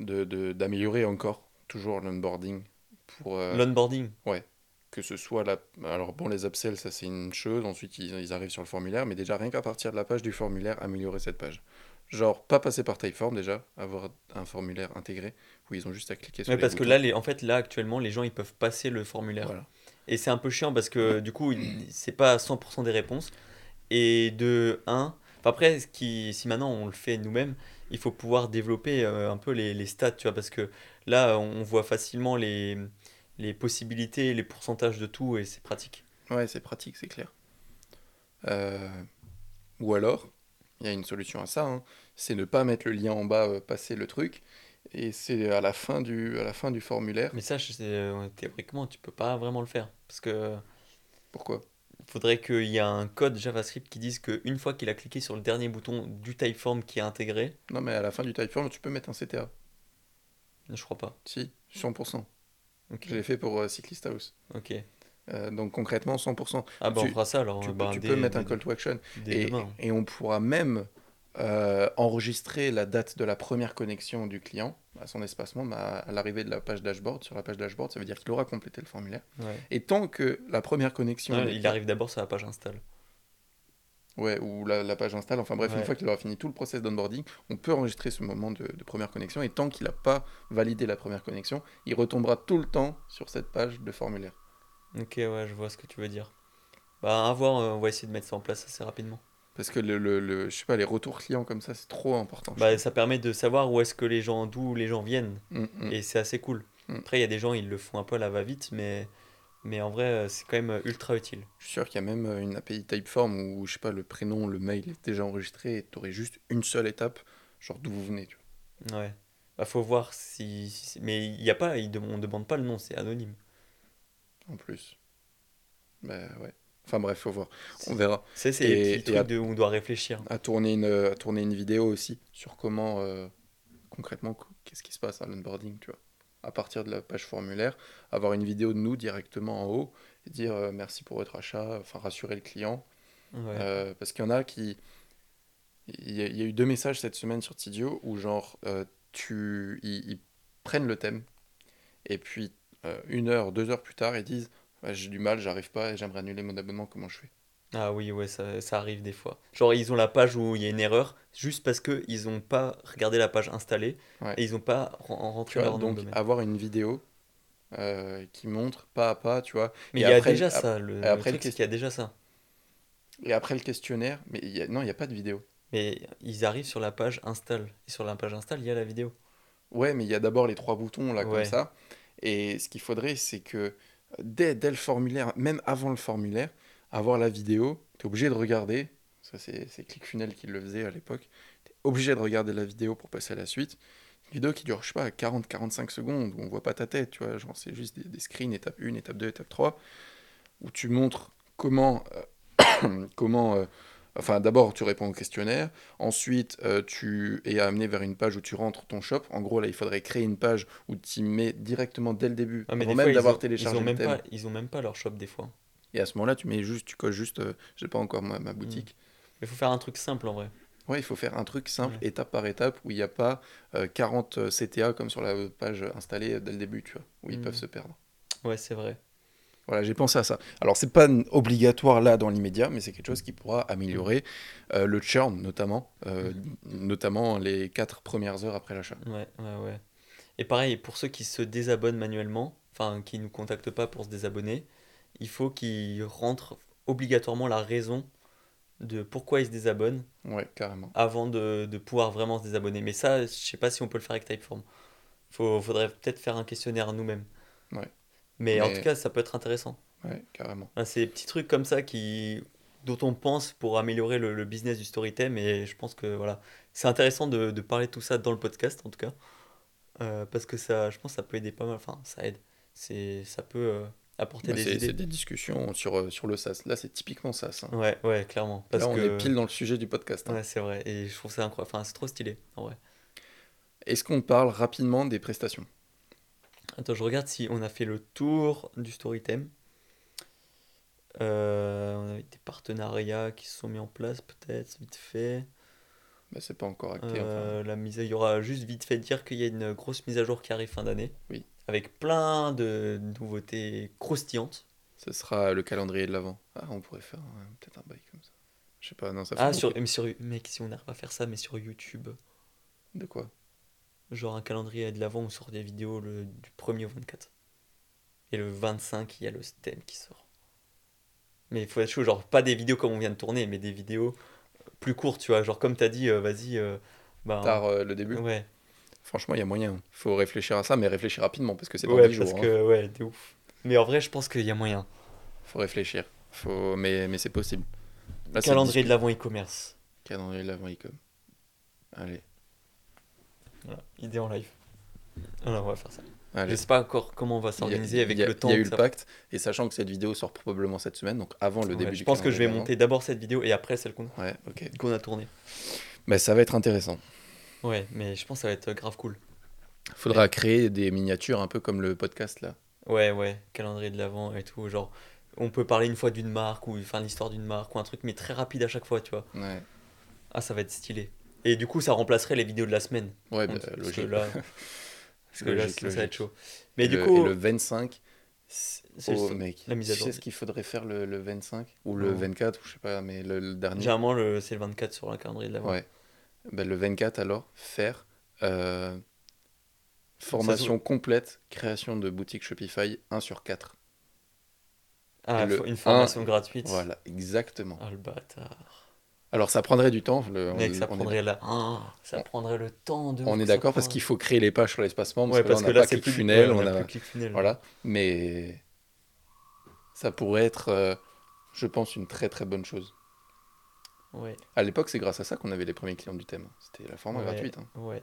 Speaker 2: de, de- d'améliorer encore toujours l'onboarding pour euh,
Speaker 1: L'onboarding,
Speaker 2: que ce soit la... Alors bon, les upsells, ça c'est une chose. Ensuite, ils, ils arrivent sur le formulaire. Mais déjà, rien qu'à partir de la page du formulaire, améliorer cette page. Genre, pas passer par Typeform déjà, avoir un formulaire intégré où ils ont juste à cliquer sur
Speaker 1: Ouais,
Speaker 2: les
Speaker 1: parce que là, les, en fait, là, actuellement, les gens, ils peuvent passer le formulaire.
Speaker 2: Voilà.
Speaker 1: Et c'est un peu chiant parce que du coup, c'est pas 100% des réponses. Et de 1, après, ce qui, si maintenant on le fait nous-mêmes, il faut pouvoir développer euh, un peu les, les stats, tu vois, parce que là, on voit facilement les, les possibilités, les pourcentages de tout et c'est pratique.
Speaker 2: Ouais, c'est pratique, c'est clair. Euh, Ou alors, il y a une solution à ça, hein, c'est ne pas mettre le lien en bas, euh, passer le truc, et c'est à la fin du, à la fin du formulaire.
Speaker 1: Mais ça, je sais, euh, théoriquement, tu peux pas vraiment le faire. Parce que
Speaker 2: Pourquoi?
Speaker 1: faudrait qu'il y ait un code JavaScript qui dise qu'une fois qu'il a cliqué sur le dernier bouton du Typeform qui est intégré,
Speaker 2: Non, mais à la fin du Typeform, tu peux mettre un CTA.
Speaker 1: je crois pas.
Speaker 2: Si, 100%.
Speaker 1: Ok.
Speaker 2: Je l'ai fait pour euh, Cyclist House.
Speaker 1: Ok.
Speaker 2: Euh, donc concrètement, 100%.
Speaker 1: Ah bah on
Speaker 2: Tu-
Speaker 1: fera ça alors.
Speaker 2: Tu, peux-
Speaker 1: bah,
Speaker 2: tu peux mettre un call to action. Et,
Speaker 1: demain.
Speaker 2: et on pourra même euh, enregistrer la date de la première connexion du client à son espacement, bah, à l'arrivée de la page dashboard. Sur la page dashboard, ça veut dire qu'il aura complété le formulaire.
Speaker 1: Ouais.
Speaker 2: Et tant que la première connexion.
Speaker 1: Il arrive d'abord sur la page install.
Speaker 2: Ouais, ou la, la page installe. Enfin bref, une fois qu'il aura fini tout le process d'onboarding, on peut enregistrer ce moment de, de première connexion. Et tant qu'il n'a pas validé la première connexion, il retombera tout le temps sur cette page de formulaire.
Speaker 1: Ok, ouais, je vois ce que tu veux dire. Bah, à voir, euh, on va essayer de mettre ça en place assez rapidement.
Speaker 2: Parce que le, le, le- je sais pas, les retours clients comme ça, c'est trop important.
Speaker 1: Bah, ça permet de savoir où est-ce que les gens, d'où les gens viennent.
Speaker 2: Mm, mm.
Speaker 1: Et c'est assez cool.
Speaker 2: Mm.
Speaker 1: Après, il y a des gens, ils le font un peu à la va-vite, mais, mais en vrai, euh, c'est quand même euh, ultra utile.
Speaker 2: Je suis sûr qu'il y a même euh, une API Typeform où, je sais pas, le prénom, le mail est déjà enregistré et tu aurais juste une seule étape, genre d'où vous venez. Tu vois.
Speaker 1: Ouais. Bah, faut voir si. si- mais il y a pas, il on demande pas le nom, c'est anonyme.
Speaker 2: En plus. Bah ouais. Enfin bref, faut voir. On verra.
Speaker 1: C'est
Speaker 2: et
Speaker 1: petits trucs
Speaker 2: à-
Speaker 1: de, où on doit réfléchir.
Speaker 2: À tourner une, à tourner une vidéo aussi sur comment, euh, concrètement, qu- qu'est-ce qui se passe à l'onboarding, tu vois. À partir de la page formulaire, avoir une vidéo de nous directement en haut et dire euh, merci pour votre achat, enfin rassurer le client.
Speaker 1: Ouais.
Speaker 2: Euh, parce qu'il y en a qui. Il y, a, il y a eu deux messages cette semaine sur Tidio où, genre, euh, tu... ils, ils prennent le thème et puis une heure, deux heures plus tard, ils disent Ouais, J'ai du mal, j'arrive pas et j'aimerais annuler mon abonnement, comment je fais?
Speaker 1: Ah oui, ouais, ça, ça arrive des fois. Genre, ils ont la page où il y a une erreur, juste parce que ils ont pas regardé la page installée
Speaker 2: Ouais.
Speaker 1: et ils ont pas
Speaker 2: Tu
Speaker 1: rentré leur nom de
Speaker 2: donc
Speaker 1: domaine.
Speaker 2: avoir une vidéo euh, qui montre pas à pas, tu vois.
Speaker 1: Mais il y a déjà ça, le,
Speaker 2: après,
Speaker 1: truc, c'est qu'il y a déjà ça.
Speaker 2: Et après le questionnaire, mais y a- non, il n'y a pas de vidéo.
Speaker 1: Mais ils arrivent sur la page install. Et sur la page install, il y a la vidéo.
Speaker 2: Ouais, mais il y a d'abord les trois boutons là
Speaker 1: Ouais.
Speaker 2: comme ça. Et ce qu'il faudrait, c'est que dès, dès le formulaire, même avant le formulaire, avoir la vidéo, tu es obligé de regarder. Ça, c'est c'est ClickFunnels qui le faisait à l'époque. Tu es obligé de regarder la vidéo pour passer à la suite. Une vidéo qui dure, je sais pas, 40-45 secondes, où on voit pas ta tête, tu vois. Genre, c'est juste des, des screens, étape 1, étape 2, étape 3, où tu montres comment. euh, comment euh, Enfin, d'abord, tu réponds au questionnaire. Ensuite, euh, tu es amené vers une page où tu rentres ton shop. En gros, là, il faudrait créer une page où tu mets directement dès le début,
Speaker 1: Ah, mais
Speaker 2: avant même d'avoir
Speaker 1: ont, ils
Speaker 2: téléchargé
Speaker 1: ont
Speaker 2: le
Speaker 1: même
Speaker 2: thème.
Speaker 1: pas, ils ont même pas leur shop des fois.
Speaker 2: Et à ce moment-là, tu mets juste, tu coches juste, euh, j'ai pas encore ma, ma boutique.
Speaker 1: Il faut faire un truc simple en vrai.
Speaker 2: Ouais, il faut faire un truc simple,
Speaker 1: Ouais.
Speaker 2: étape par étape, où il n'y a pas euh, 40 CTA comme sur la page installée dès le début, tu vois, où ils
Speaker 1: Mhm.
Speaker 2: peuvent se perdre.
Speaker 1: Ouais, c'est vrai.
Speaker 2: Voilà, j'ai pensé à ça. Alors, c'est pas obligatoire là dans l'immédiat, mais c'est quelque chose qui pourra améliorer euh, le churn, notamment, euh, notamment les 4 premières heures après l'achat.
Speaker 1: Ouais, ouais, ouais. Et pareil, pour ceux qui se désabonnent manuellement, enfin qui nous contactent pas pour se désabonner, il faut qu'ils rentrent obligatoirement la raison de pourquoi ils se désabonnent
Speaker 2: Ouais, carrément.
Speaker 1: avant de, de pouvoir vraiment se désabonner. Mais ça, je sais pas si on peut le faire avec Typeform. Faut, faudrait peut-être faire un questionnaire nous-mêmes.
Speaker 2: Ouais.
Speaker 1: Mais, en tout cas, ça peut être intéressant.
Speaker 2: Ouais, carrément.
Speaker 1: C'est des petits trucs comme ça qui, dont on pense pour améliorer le, le business du Storytime. Et je pense que voilà, c'est intéressant de, de parler de tout ça dans le podcast, en tout cas. Euh, parce que ça, je pense que ça peut aider pas mal. Enfin, ça aide. C'est, ça peut euh, apporter
Speaker 2: Bah,
Speaker 1: des
Speaker 2: c'est c'est
Speaker 1: idées.
Speaker 2: des discussions sur, euh, sur le SaaS. Là, c'est typiquement SaaS. hein.
Speaker 1: Ouais, ouais, clairement. Parce
Speaker 2: Là, on
Speaker 1: que...
Speaker 2: est pile dans le sujet du podcast. hein.
Speaker 1: Ouais, c'est vrai. Et je trouve ça incroyable. Enfin, c'est trop stylé, en vrai.
Speaker 2: Est-ce qu'on parle rapidement des prestations?
Speaker 1: Attends, je regarde si on a fait le tour du Storytime. Euh, on a des partenariats qui se sont mis en place, peut-être, vite fait.
Speaker 2: bah, C'est pas encore acté. enfin.
Speaker 1: Euh, la mise, il y aura juste vite fait dire qu'il y a une grosse mise à jour qui arrive fin d'année.
Speaker 2: Oui.
Speaker 1: Avec plein de nouveautés croustillantes.
Speaker 2: Ce sera le calendrier de l'avant. Ah, on pourrait faire peut-être un bail comme ça. Je sais pas, non, ça fait
Speaker 1: Ah, sur, mais sur, mec, si on n'arrive pas à faire ça, mais sur YouTube,
Speaker 2: De quoi?
Speaker 1: Genre un calendrier de l'avant, on sort des vidéos le, du 1er au 24. Et le 25, il y a le thème qui sort. Mais il faut être chaud, genre pas des vidéos comme on vient de tourner, mais des vidéos plus courtes, tu vois. Genre comme t'as dit, euh, vas-y. euh, bah,
Speaker 2: Tard euh, le début
Speaker 1: Ouais,
Speaker 2: Franchement, il y a moyen. faut réfléchir à ça, mais réfléchir rapidement parce que c'est dans
Speaker 1: ouais
Speaker 2: 10
Speaker 1: parce
Speaker 2: jours. hein.
Speaker 1: que, ouais, de ouf. Mais en vrai, je pense qu'il y a moyen.
Speaker 2: faut réfléchir. Faut... Mais, mais c'est possible. Là,
Speaker 1: calendrier de l'avant e-commerce.
Speaker 2: Calendrier de l'avant e-com. Allez.
Speaker 1: Voilà, idée en live. Alors, on va faire ça.
Speaker 2: Allez.
Speaker 1: Je sais pas encore comment on va
Speaker 2: Il
Speaker 1: s'organiser avec
Speaker 2: il a-
Speaker 1: le temps.
Speaker 2: Il y a eu le pacte, et sachant que cette vidéo sort probablement cette semaine, donc avant le
Speaker 1: Ouais,
Speaker 2: début
Speaker 1: je
Speaker 2: du
Speaker 1: pense que je vais monter d'abord cette vidéo et après celle qu'on.
Speaker 2: Ouais,
Speaker 1: a tournée.
Speaker 2: Mais ça va être intéressant.
Speaker 1: Ouais, mais je pense que ça va être grave cool.
Speaker 2: Faudra créer des miniatures un peu comme le podcast là.
Speaker 1: Ouais, ouais, calendrier de l'avant et tout. Genre, on peut parler une fois d'une marque ou enfin l'histoire d'une marque ou un truc, mais très rapide à chaque fois, tu vois.
Speaker 2: Ouais,
Speaker 1: Ah, ça va être stylé. Et du coup, ça remplacerait les vidéos de la semaine.
Speaker 2: ouais bah,
Speaker 1: parce que
Speaker 2: logique.
Speaker 1: là, Parce que là,
Speaker 2: Logique,
Speaker 1: ça va être
Speaker 2: logique.
Speaker 1: chaud. Mais
Speaker 2: Et
Speaker 1: du
Speaker 2: le,
Speaker 1: coup,
Speaker 2: et le 25,
Speaker 1: c'est
Speaker 2: oh
Speaker 1: le-
Speaker 2: mec,
Speaker 1: la mise à
Speaker 2: tu
Speaker 1: jour.
Speaker 2: sais ce qu'il faudrait faire le, le 25 Ou le
Speaker 1: Non.
Speaker 2: 24, ou je sais pas, mais le, le dernier?
Speaker 1: Généralement, le- c'est le 24 sur la calendrier de l'avant.
Speaker 2: Ouais. Ben, le 24 alors, faire euh, formation complète, création de boutique Shopify 1 sur 4.
Speaker 1: Ah,
Speaker 2: le
Speaker 1: une formation gratuite.
Speaker 2: Voilà, exactement.
Speaker 1: Ah, le bâtard.
Speaker 2: Alors ça prendrait du temps. le-
Speaker 1: Mec,
Speaker 2: on-
Speaker 1: ça
Speaker 2: on est-
Speaker 1: prendrait la... Ah, ça prendrait le temps de...
Speaker 2: On est d'accord parce
Speaker 1: prend.
Speaker 2: qu'il faut créer les pages sur l'espace membre.
Speaker 1: Ouais,
Speaker 2: parce
Speaker 1: parce
Speaker 2: que là, on n'a pas funnel,
Speaker 1: ouais,
Speaker 2: on
Speaker 1: on a
Speaker 2: a-
Speaker 1: plus clic funnel.
Speaker 2: Voilà, mais ça pourrait être, euh, je pense, une très très bonne chose.
Speaker 1: Ouais.
Speaker 2: À l'époque, c'est grâce à ça qu'on avait les premiers clients du thème. C'était la forme
Speaker 1: Ouais,
Speaker 2: gratuite. hein.
Speaker 1: Ouais.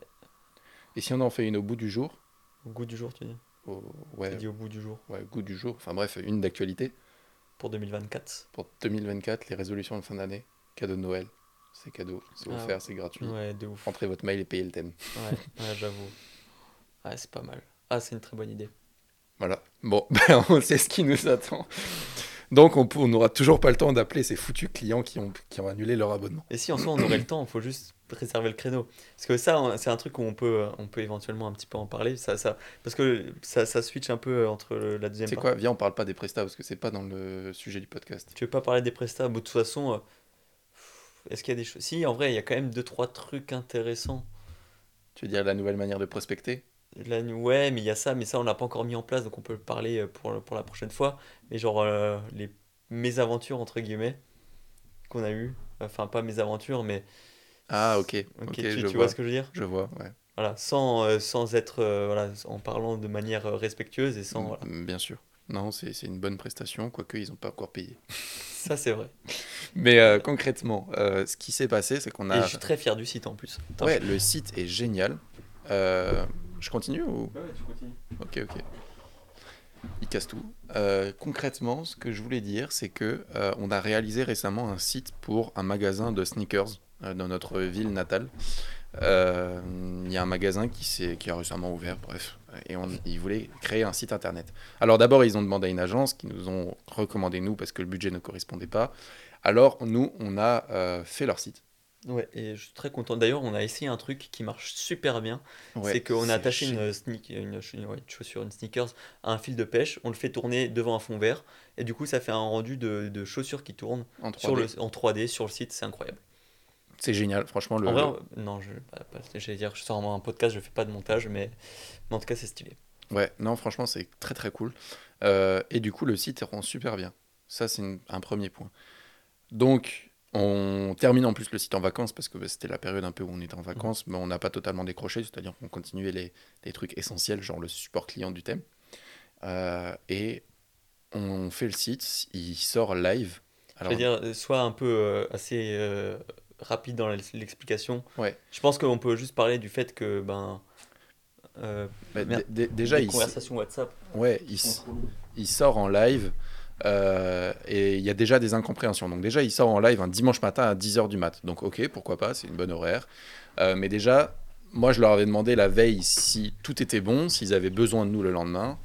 Speaker 2: Et si on en fait une au bout du jour,
Speaker 1: Au goût du jour, tu dis
Speaker 2: au,
Speaker 1: Tu
Speaker 2: ouais,
Speaker 1: dis au bout du jour.
Speaker 2: ouais, goût du jour, enfin bref, une d'actualité
Speaker 1: Pour 2024.
Speaker 2: pour 2024, les résolutions de fin d'année, cadeau de Noël, c'est cadeau, c'est
Speaker 1: Ah,
Speaker 2: offert, c'est gratuit.
Speaker 1: Ouais, de ouf.
Speaker 2: Rentrez votre mail et payez le thème.
Speaker 1: Ouais, ouais j'avoue. Ouais, c'est pas mal. Ah, c'est une très bonne idée.
Speaker 2: Voilà. Bon, ben, on sait ce qui nous attend. Donc on n'aura toujours pas le temps d'appeler ces foutus clients qui ont, qui ont annulé leur abonnement.
Speaker 1: Et si en soi on aurait le temps, il faut juste réserver le créneau. Parce que ça, on- c'est un truc où on peut, on peut éventuellement un petit peu en parler. Ça, ça, parce que ça, ça switch un peu entre le- la deuxième
Speaker 2: C'est quoi? Viens, on parle pas des prestats parce que c'est pas dans le sujet du podcast.
Speaker 1: Tu veux pas parler des prestats? Bon, De toute façon, euh, est-ce qu'il y a des choses Si, en vrai, il y a quand même deux trois trucs intéressants.
Speaker 2: Tu veux dire la nouvelle manière de prospecter?
Speaker 1: Ouais, mais il y a ça, mais ça on l'a pas encore mis en place, donc on peut le parler euh, pour, pour la prochaine fois. Mais genre euh, les mésaventures entre guillemets qu'on a eu, enfin pas mésaventures, mais
Speaker 2: Ah ok,
Speaker 1: ok,
Speaker 2: ok,
Speaker 1: tu,
Speaker 2: je
Speaker 1: tu
Speaker 2: vois.
Speaker 1: vois ce que je veux dire?
Speaker 2: Je vois, ouais.
Speaker 1: Voilà, sans, euh, sans être, euh, voilà, en parlant de manière respectueuse et sans, voilà.
Speaker 2: Mm, Bien sûr. Non, c'est une bonne prestation, quoique ils n'ont pas encore payé.
Speaker 1: Ça c'est vrai.
Speaker 2: Mais euh, concrètement, euh, ce qui s'est passé, c'est qu'on
Speaker 1: Et
Speaker 2: a...
Speaker 1: je suis très fier du site en plus. Attends,
Speaker 2: Ouais, le site est génial. Euh, je continue ou...
Speaker 1: Ouais, tu continues.
Speaker 2: Ok, ok. Il casse tout. Euh, concrètement, ce que je voulais dire, c'est que euh, on a réalisé récemment un site pour un magasin de sneakers euh, dans notre ville natale. Il y a un magasin qui, qui a récemment ouvert, bref, et on, ils voulaient créer un site internet. Alors d'abord, ils ont demandé à une agence qui nous ont recommandé nous parce que le budget ne correspondait pas. Alors nous, on a fait leur site.
Speaker 1: Ouais, et je suis très content. D'ailleurs, on a essayé un truc qui marche super bien.
Speaker 2: Ouais,
Speaker 1: c'est qu'on a attaché une, sneak, une, ch- ouais, une chaussure, une sneakers, à un fil de pêche. On le fait tourner devant un fond vert. Et du coup, ça fait un rendu de, de chaussures qui tournent
Speaker 2: en 3D.
Speaker 1: sur le, en 3D sur le site. C'est incroyable.
Speaker 2: C'est génial, franchement. Le,
Speaker 1: En vrai, on- non, je, pas- j'allais dire, je sors un podcast, je fais pas de montage, mais, mais en tout cas, c'est stylé.
Speaker 2: Ouais, non, franchement, c'est très très cool. Euh, et du coup, le site rend super bien. Ça, c'est une- un premier point. Donc, on termine en plus le site en vacances parce que bah, c'était la période un peu où on était en vacances, mais on n'a pas totalement décroché, c'est-à-dire qu'on continuait les, les trucs essentiels, genre le support client du thème. Euh, et on fait le site, il sort live.
Speaker 1: Je veux dire, euh, soit un peu euh, assez euh, rapide dans l'explication.
Speaker 2: Ouais.
Speaker 1: Je pense qu'on peut juste parler du fait que, ben.
Speaker 2: bah,
Speaker 1: merde.
Speaker 2: déjà, il,
Speaker 1: conversations WhatsApp.
Speaker 2: ouais, il sort en live euh, et il y a déjà des incompréhensions. Donc déjà, il sort en live un dimanche matin à 10h du mat. Donc ok, pourquoi pas, c'est une bonne horaire. Euh, mais déjà, moi, je leur avais demandé la veille si tout était bon, s'ils avaient besoin de nous le lendemain.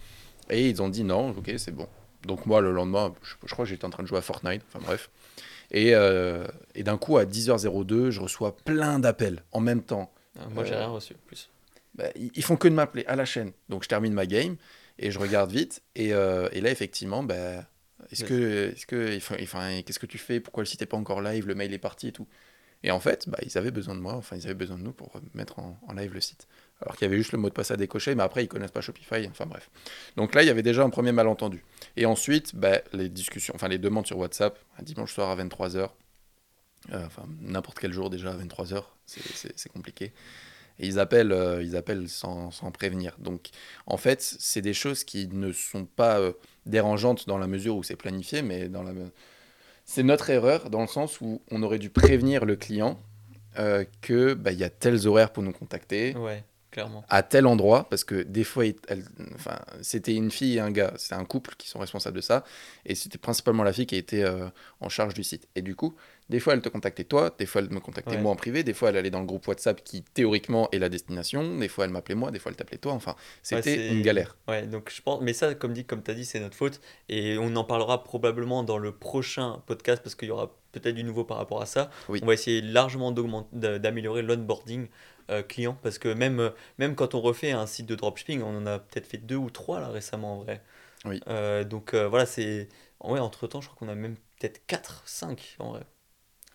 Speaker 2: Et ils ont dit non, ok, c'est bon. Donc moi, le lendemain, je, je crois que j'étais en train de jouer à Fortnite, enfin bref. Et, euh, et d'un coup, à 10h02, je reçois plein d'appels en même temps.
Speaker 1: Euh, moi, j'ai rien reçu. Plus.
Speaker 2: Bah, ils, font que de m'appeler à la chaîne. Donc je termine ma game et je regarde vite. Et, et là, effectivement, bah, est-ce que, est-ce que, enfin, enfin, qu'est-ce que tu fais? Pourquoi le site n'est pas encore live? Le mail est parti et tout. Et en fait, bah, ils avaient besoin de moi, enfin, ils avaient besoin de nous pour mettre en, en live le site. Alors qu'il y avait juste le mot de passe à décocher, mais après, ils connaissent pas Shopify, enfin bref. Donc là, il y avait déjà un premier malentendu. Et ensuite, bah, les discussions, enfin, les demandes sur WhatsApp, un dimanche soir à 23h, enfin, n'importe quel jour déjà à 23h, c'est- c'est c'est compliqué. Et ils appellent, euh, ils appellent sans, sans prévenir. Donc, en fait, c'est des choses qui ne sont pas euh, dérangeantes dans la mesure où c'est planifié, mais dans la... c'est notre erreur dans le sens où on aurait dû prévenir le client euh, que bah, y a tels horaires pour nous contacter
Speaker 1: Ouais, clairement.
Speaker 2: à tel endroit, parce que des fois, elle- enfin, c'était une fille et un gars, c'était un couple qui sont responsables de ça, et c'était principalement la fille qui était euh, en charge du site. Et du coup, Des fois, elle te contactait toi, des fois, elle me contactait
Speaker 1: Ouais.
Speaker 2: moi en privé, des fois, elle allait dans le groupe WhatsApp qui théoriquement est la destination, des fois, elle m'appelait moi, des fois, elle t'appelait toi. Enfin, c'était une galère.
Speaker 1: Ouais, donc je pense, mais ça, comme dit, comme tu as dit, c'est notre faute. Et on en parlera probablement dans le prochain podcast parce qu'il y aura peut-être du nouveau par rapport à ça.
Speaker 2: Oui.
Speaker 1: On va essayer largement d'améliorer l'onboarding euh, client parce que même, euh, même quand on refait un site de dropshipping, on en a peut-être fait deux ou trois là récemment en vrai.
Speaker 2: Oui.
Speaker 1: Euh, donc euh, voilà, c'est. Ouais, entre temps, je crois qu'on a même peut-être 4, 5 en vrai.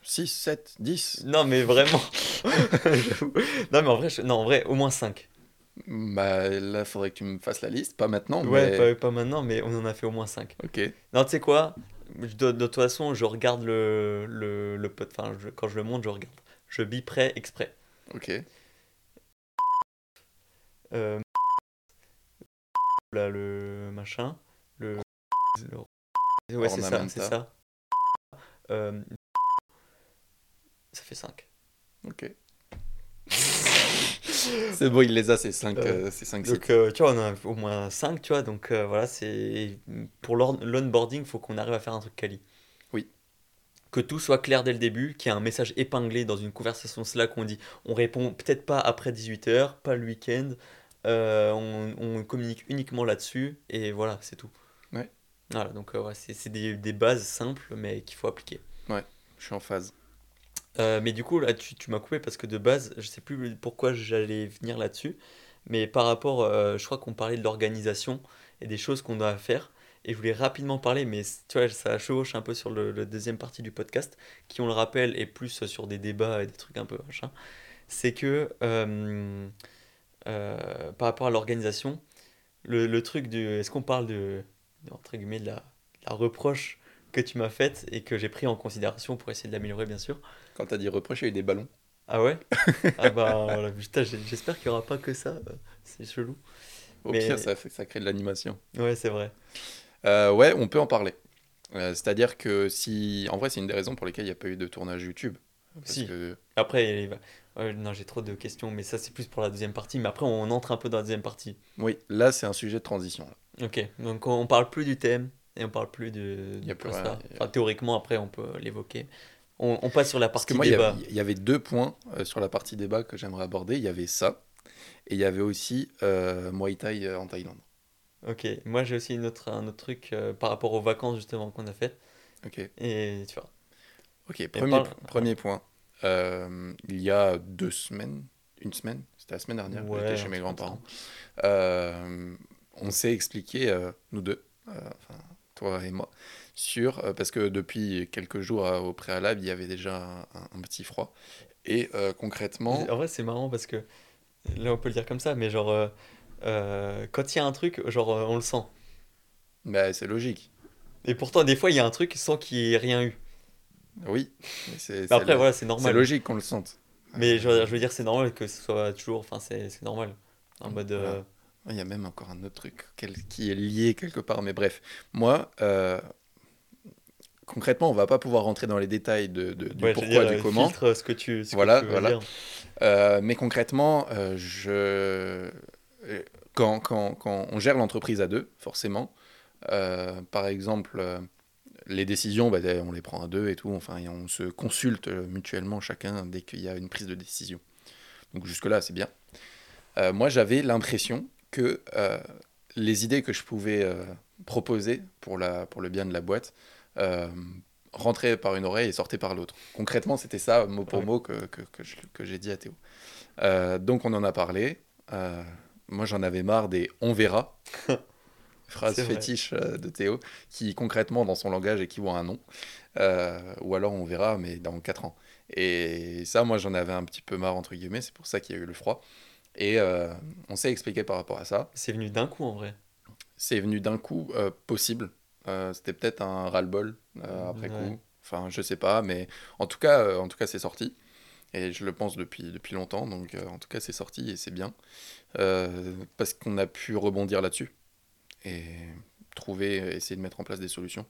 Speaker 2: 6, 7, 10.
Speaker 1: Non, mais vraiment. Non, mais en vrai, je- non, en vrai, au moins 5.
Speaker 2: Bah, là, faudrait que tu me fasses la liste, pas maintenant,
Speaker 1: Ouais,
Speaker 2: mais...
Speaker 1: pas, pas maintenant, mais on en a fait au moins 5.
Speaker 2: Ok,
Speaker 1: Non, tu sais quoi? Je de, toute façon, je regarde le, le, le pod- Enfin, je- quand je le monte, je regarde. Je biperai exprès.
Speaker 2: ok.
Speaker 1: Euh, là, le machin. Le. le- ouais, c'est ça, c'est ça. Euh, ça fait 5.
Speaker 2: Ok. c'est bon, il les a, ces 5
Speaker 1: Euh,
Speaker 2: sites.
Speaker 1: Donc, euh, tu vois, on a au moins 5, tu vois. Donc, euh, voilà, c'est. Pour l'on- l'onboarding, il faut qu'on arrive à faire un truc quali.
Speaker 2: Oui.
Speaker 1: Que tout soit clair dès le début, qu'il y ait un message épinglé dans une conversation Slack où on dit on répond peut-être pas après 18h, pas le week-end, euh, on, on communique uniquement là-dessus, et voilà, c'est tout.
Speaker 2: Ouais.
Speaker 1: Voilà, donc euh, ouais, c'est des, des bases simples, mais qu'il faut appliquer.
Speaker 2: Je suis en phase.
Speaker 1: Euh, mais du coup, là, tu, tu m'as coupé parce que de base, je sais plus pourquoi j'allais venir là-dessus. Mais par rapport, euh, je crois qu'on parlait de l'organisation et des choses qu'on doit faire. Et je voulais rapidement parler, mais tu vois, ça chevauche un peu sur le, deuxième partie du podcast, qui, on le rappelle, est plus sur des débats et des trucs un peu machin. C'est que euh, par rapport à l'organisation, le, le truc du. Est-ce qu'on parle de, de, entre guillemets, de la, la reproche que tu m'as faite et que j'ai pris en considération pour essayer de l'améliorer, bien sûr
Speaker 2: Quand t'as dit reproche, il y a eu des ballons.
Speaker 1: ah ouais? Ah bah voilà, putain, j'espère qu'il n'y aura pas que ça, euh, c'est chelou.
Speaker 2: Au
Speaker 1: Mais-
Speaker 2: pire, ça, fait, ça crée de l'animation.
Speaker 1: Ouais, c'est vrai.
Speaker 2: Euh, ouais, on peut en parler. Euh, C'est-à-dire que si. En vrai, c'est une des raisons pour lesquelles il n'y a pas eu de tournage YouTube. Parce
Speaker 1: Si.
Speaker 2: que
Speaker 1: Après, il va- ouais, non, j'ai trop de questions, mais ça c'est plus pour la deuxième partie. Mais après, on entre un peu dans la deuxième partie.
Speaker 2: Oui, là, c'est un sujet de transition. là.
Speaker 1: Ok, donc on, parle plus du thème et on parle plus de,
Speaker 2: Il y a plus rien.
Speaker 1: Enfin, théoriquement, après, on peut l'évoquer. On, on passe sur la
Speaker 2: Parce
Speaker 1: partie
Speaker 2: que moi,
Speaker 1: débat.
Speaker 2: il y avait deux points euh, sur la partie débat que j'aimerais aborder. Il y avait ça. Et il y avait aussi euh, Muay Thai euh, en Thaïlande.
Speaker 1: Ok, moi j'ai aussi une autre, un autre truc euh, par rapport aux vacances justement qu'on a faites.
Speaker 2: Ok,
Speaker 1: Et tu vois.
Speaker 2: ok. Premier,
Speaker 1: parle-
Speaker 2: premier point. Il y a deux semaines, une semaine, c'était la semaine dernière,
Speaker 1: Ouais,
Speaker 2: j'étais chez mes grands-parents. On s'est expliqué, nous deux, enfin, toi et moi, sur, euh, parce que depuis quelques jours euh, au préalable, il y avait déjà un, un petit froid. Et euh, concrètement,
Speaker 1: En vrai, c'est marrant parce que là, on peut le dire comme ça, mais genre, quand il y a un truc, genre, on le sent.
Speaker 2: bah, c'est logique.
Speaker 1: Et pourtant, des fois, il y a un truc sans qu'il y ait rien eu.
Speaker 2: Oui, mais c'est c'est
Speaker 1: après, voilà, c'est
Speaker 2: c'est
Speaker 1: normal.
Speaker 2: logique qu'on le sente.
Speaker 1: Mais je, veux- je veux dire, c'est normal que ce soit toujours. Enfin, c'est c'est normal. En mode. euh.
Speaker 2: Il y a même encore un autre truc qui est lié quelque part, mais bref. Moi, euh, concrètement, on va pas pouvoir rentrer dans les détails de, de- du
Speaker 1: ouais,
Speaker 2: pourquoi,
Speaker 1: dire,
Speaker 2: du comment.
Speaker 1: filtre ce que tu, ce que
Speaker 2: Voilà,
Speaker 1: tu veux
Speaker 2: voilà.
Speaker 1: dire.
Speaker 2: Euh, mais concrètement, euh, je... euh, quand, quand, quand on gère l'entreprise à deux, forcément, euh, par exemple, les décisions, bah, on les prend à deux et tout, enfin, et on se consulte mutuellement chacun dès qu'il y a une prise de décision. Donc jusque-là, c'est bien. Moi, j'avais l'impression que les idées que je pouvais proposer pour, la, pour le bien de la boîte euh, rentraient par une oreille et sortaient par l'autre. Concrètement, c'était ça, mot pour
Speaker 1: Ouais.
Speaker 2: mot, que, que, que j'ai dit à Théo. Euh, donc, on en a parlé. Euh, moi, j'en avais marre des on verra. Phrase fétiche de Théo, qui concrètement, dans son langage, équivaut à un non. Euh, ou alors on verra, mais dans 4 ans. Et ça, moi, j'en avais un petit peu marre, entre guillemets. C'est pour ça qu'il y a eu le froid. Et euh, on s'est expliqué par rapport à ça.
Speaker 1: C'est venu d'un coup en vrai.
Speaker 2: C'est venu d'un coup euh, possible. Euh, C'était peut-être un ras-le-bol euh, après
Speaker 1: Ouais.
Speaker 2: coup. Enfin, je sais pas, mais en tout cas, euh, en tout cas, c'est sorti. Et je le pense depuis, depuis longtemps. Donc, en tout cas, c'est sorti et c'est bien. Parce qu'on a pu rebondir là-dessus. Et trouver, essayer de mettre en place des solutions.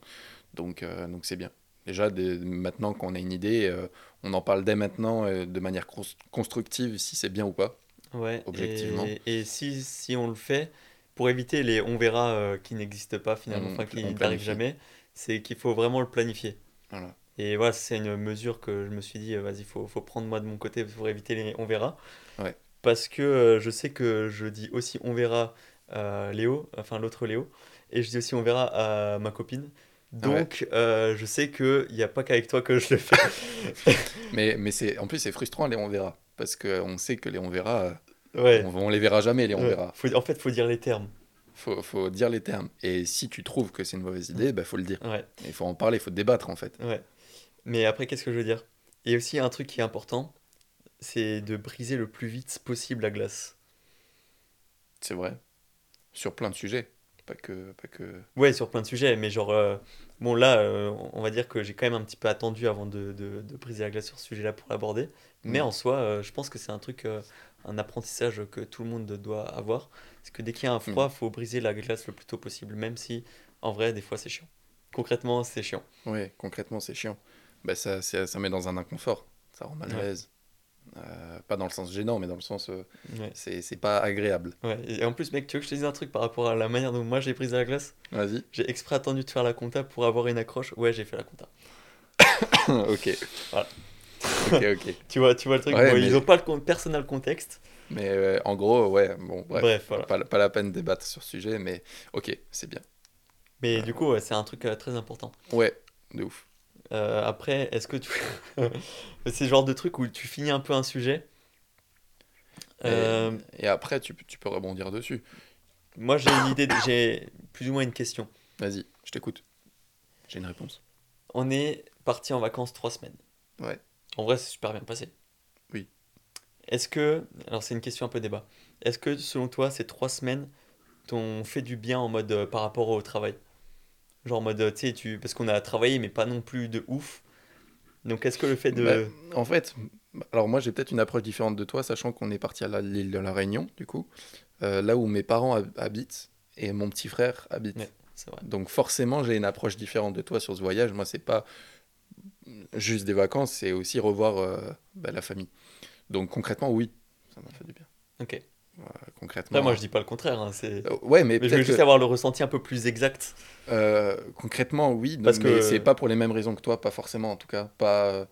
Speaker 2: Donc, donc c'est bien. Déjà, dès- maintenant qu'on a une idée, on en parle dès maintenant de manière cons- constructive, si c'est bien ou pas.
Speaker 1: Ouais.
Speaker 2: Objectivement.
Speaker 1: Et, et si, si on le fait, pour éviter les on verra euh, qui n'existent pas finalement,
Speaker 2: On-
Speaker 1: enfin qui n'arrivent jamais, c'est qu'il faut vraiment le planifier.
Speaker 2: Voilà.
Speaker 1: Et voilà, c'est une mesure que je me suis dit, euh, vas-y, faut, faut prendre moi de mon côté pour éviter les on verra.
Speaker 2: Ouais.
Speaker 1: Parce que euh, je sais que je dis aussi on verra à Léo, enfin l'autre Léo, et je dis aussi on verra à ma copine. Donc, euh, je sais qu'il n'y a pas qu'avec toi que je le fais.
Speaker 2: Mais, mais en plus, c'est frustrant, les on verra. Parce qu'on sait que les on verra,
Speaker 1: Ouais.
Speaker 2: on, on les verra jamais, les on
Speaker 1: Ouais.
Speaker 2: verra.
Speaker 1: Faut- en fait, faut dire les termes.
Speaker 2: Faut, faut dire les termes. Et si tu trouves que c'est une mauvaise idée, bah, faut le dire.
Speaker 1: Ouais.
Speaker 2: Il faut en parler, il faut débattre, en fait.
Speaker 1: Ouais. Mais après, qu'est-ce que je veux dire? Il y a aussi un truc qui est important, c'est de briser le plus vite possible la glace.
Speaker 2: C'est vrai. Sur plein de sujets. Pas que. Pas que...
Speaker 1: Ouais, sur plein de sujets, mais genre, euh, bon là, euh, on va dire que j'ai quand même un petit peu attendu avant de, de- de briser la glace sur ce sujet-là pour l'aborder. Mais
Speaker 2: Mm.
Speaker 1: en soi, euh, je pense que c'est un truc, un apprentissage que tout le monde doit avoir. C'est que dès qu'il y a un froid, faut briser la glace le plus tôt possible, même si, en vrai, des fois, c'est chiant. Concrètement, c'est chiant.
Speaker 2: Ouais, concrètement, c'est chiant. Bah, ça, ça, ça met dans un inconfort. Ça rend mal à
Speaker 1: Ouais.
Speaker 2: l'aise. Euh, pas dans le sens gênant, mais dans le sens. euh,
Speaker 1: Ouais.
Speaker 2: c'est c'est pas agréable.
Speaker 1: Ouais. Et en plus, mec, tu veux que je te dise un truc par rapport à la manière dont moi j'ai brisé la glace?
Speaker 2: Vas-y.
Speaker 1: J'ai exprès attendu de faire la compta pour avoir une accroche. Ouais, j'ai fait la compta.
Speaker 2: ok.
Speaker 1: Voilà.
Speaker 2: Ok, ok.
Speaker 1: Tu vois, tu vois le truc?
Speaker 2: Ouais,
Speaker 1: Bon,
Speaker 2: mais-
Speaker 1: Ils ont pas le con- personnel contexte.
Speaker 2: Mais euh, en gros, ouais, bon, bref.
Speaker 1: Bref, voilà.
Speaker 2: pas, pas la peine de débattre sur ce sujet, mais ok, c'est bien.
Speaker 1: Mais du coup, ouais, c'est un truc euh, très important.
Speaker 2: Ouais, de ouf.
Speaker 1: Euh, après, est-ce que tu. c'est le genre de truc où tu finis un peu un sujet.
Speaker 2: Et- Et, après, tu, peux- tu peux rebondir dessus.
Speaker 1: moi, j'ai une idée, de- j'ai plus ou moins une question.
Speaker 2: Vas-y, je t'écoute. J'ai une réponse.
Speaker 1: On est parti en vacances trois semaines.
Speaker 2: Ouais.
Speaker 1: En vrai, c'est super bien passé.
Speaker 2: Oui.
Speaker 1: Est-ce que. Alors, c'est une question un peu débat. Est-ce que, selon toi, ces trois semaines t'ont fait du bien en mode euh, par rapport au travail? Genre en mode, euh, tu sais, tu... parce qu'on a travaillé, mais pas non plus de ouf. Donc, est-ce que le fait de.
Speaker 2: Bah, en fait, alors moi j'ai peut-être une approche différente de toi, sachant qu'on est parti à l'île de la Réunion, du coup, euh, là où mes parents hab- habitent et mon petit frère habite.
Speaker 1: Ouais. C'est vrai.
Speaker 2: Donc forcément, j'ai une approche différente de toi sur ce voyage. Moi, c'est pas juste des vacances, c'est aussi revoir euh, bah, la famille. Donc concrètement, oui, ça m'a fait du bien.
Speaker 1: Ok.
Speaker 2: Concrètement.
Speaker 1: Après, moi, je dis pas le contraire. hein, c'est...
Speaker 2: Euh, ouais, mais
Speaker 1: Mais je veux juste
Speaker 2: que,
Speaker 1: avoir le ressenti un peu plus exact.
Speaker 2: euh, concrètement, oui,
Speaker 1: Parce
Speaker 2: mais
Speaker 1: que-
Speaker 2: c'est pas pour les mêmes raisons que toi, pas forcément en tout cas. Pas,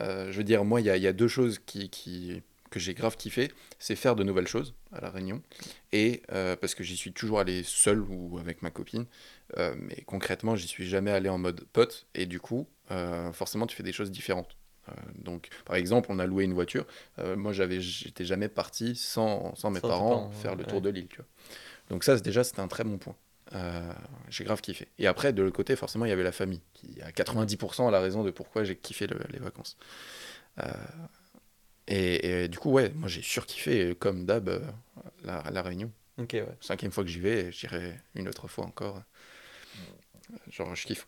Speaker 2: euh, je veux dire, moi, il y y a deux choses qui, qui, que j'ai grave kiffé, c'est faire de nouvelles choses à La Réunion, et euh, parce que j'y suis toujours allé seul ou avec ma copine, euh, mais concrètement, j'y suis jamais allé en mode pote, et du coup, euh, forcément, tu fais des choses différentes. Donc, par exemple, on a loué une voiture. Moi, j'avais, j'étais jamais parti sans, sans mes
Speaker 1: Sans
Speaker 2: parents, faire
Speaker 1: ouais,
Speaker 2: le tour de l'île, tu vois. Donc ça, c'est- déjà, c'était un très bon point. Euh, j'ai grave kiffé. Et après, de l'autre côté, forcément, il y avait la famille, qui à 90% a la raison de pourquoi j'ai kiffé le- les vacances. Euh, et, et du coup, ouais, moi j'ai surkiffé, comme d'hab, euh, la, la Réunion.
Speaker 1: Ok, ouais.
Speaker 2: Cinquième fois que j'y vais, j'irai une autre fois encore. Genre, je kiffe.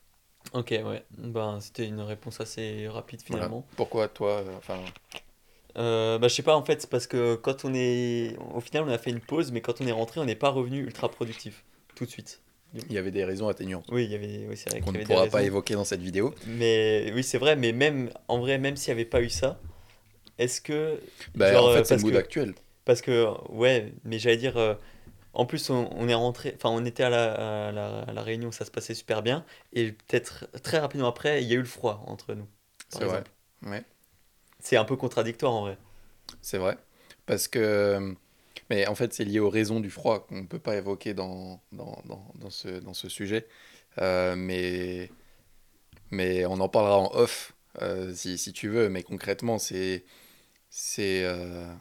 Speaker 1: Ok, ouais. Ben, c'était une réponse assez rapide
Speaker 2: Voilà.
Speaker 1: finalement.
Speaker 2: Pourquoi toi, euh, enfin,
Speaker 1: Euh, bah, je sais pas, en fait, c'est parce que quand on est. Au final, on a fait une pause, mais quand on est rentré, on n'est pas revenu ultra productif. Tout de suite.
Speaker 2: il y avait des raisons atténuantes
Speaker 1: Oui, il y avait. Oui, c'est vrai
Speaker 2: qu'on ne pourra pas évoquer dans cette vidéo.
Speaker 1: Mais oui, c'est vrai, mais même. En vrai, même s'il n'y avait pas eu ça, est-ce que.
Speaker 2: Bah,
Speaker 1: genre,
Speaker 2: en
Speaker 1: euh,
Speaker 2: fait, c'est le mood
Speaker 1: que-
Speaker 2: actuel.
Speaker 1: Parce que, ouais, mais j'allais dire, euh, en plus, on, on est rentré, enfin, on était à la, à la, à la Réunion, ça se passait super bien, et peut-être très rapidement après, il y a eu le froid entre nous,
Speaker 2: C'est vrai. Ouais.
Speaker 1: C'est un peu contradictoire en vrai.
Speaker 2: C'est vrai. Parce que. Mais en fait, c'est lié aux raisons du froid qu'on ne peut pas évoquer dans, dans, dans, dans ce, dans ce sujet. Euh, mais, mais on en parlera en off euh, si, si tu veux. Mais concrètement, c'est. C'est. euh,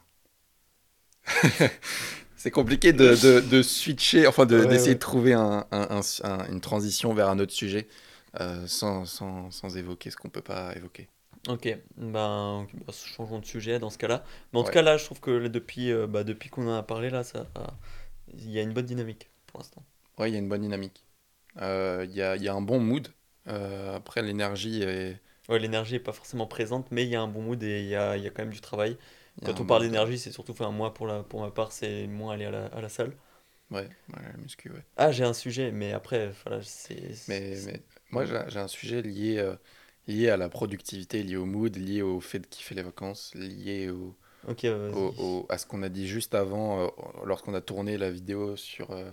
Speaker 2: c'est compliqué de, de, de switcher, enfin de-
Speaker 1: Ouais,
Speaker 2: d'essayer
Speaker 1: ouais.
Speaker 2: de trouver un, un- un- un- une transition vers un autre sujet euh, sans, sans, sans évoquer ce qu'on peut pas évoquer.
Speaker 1: Ok, ben, bah, changeons de sujet dans ce cas-là. Mais en tout cas, là, je trouve que là, depuis, euh, bah, depuis qu'on en a parlé, là, ça, il y a une bonne dynamique pour l'instant.
Speaker 2: Ouais, il y a une bonne dynamique. Il y a, y a un bon mood. Après, l'énergie est.
Speaker 1: Ouais, l'énergie est pas forcément présente, mais il y a un bon mood et il y a, il y a quand même du travail. Quand on parle d'énergie, c'est surtout, enfin, moi, pour la, pour ma part, c'est moins aller à la, à la salle.
Speaker 2: Ouais, ouais, la muscu, ouais.
Speaker 1: Ah, j'ai un sujet, mais après, voilà, c'est.
Speaker 2: Mais, mais moi, j'ai un sujet lié, euh, lié à la productivité, lié au mood, lié au fait de kiffer les vacances, lié au,
Speaker 1: Ok, vas-y.
Speaker 2: au- au- à ce qu'on a dit juste avant, euh, lorsqu'on a tourné la vidéo sur euh,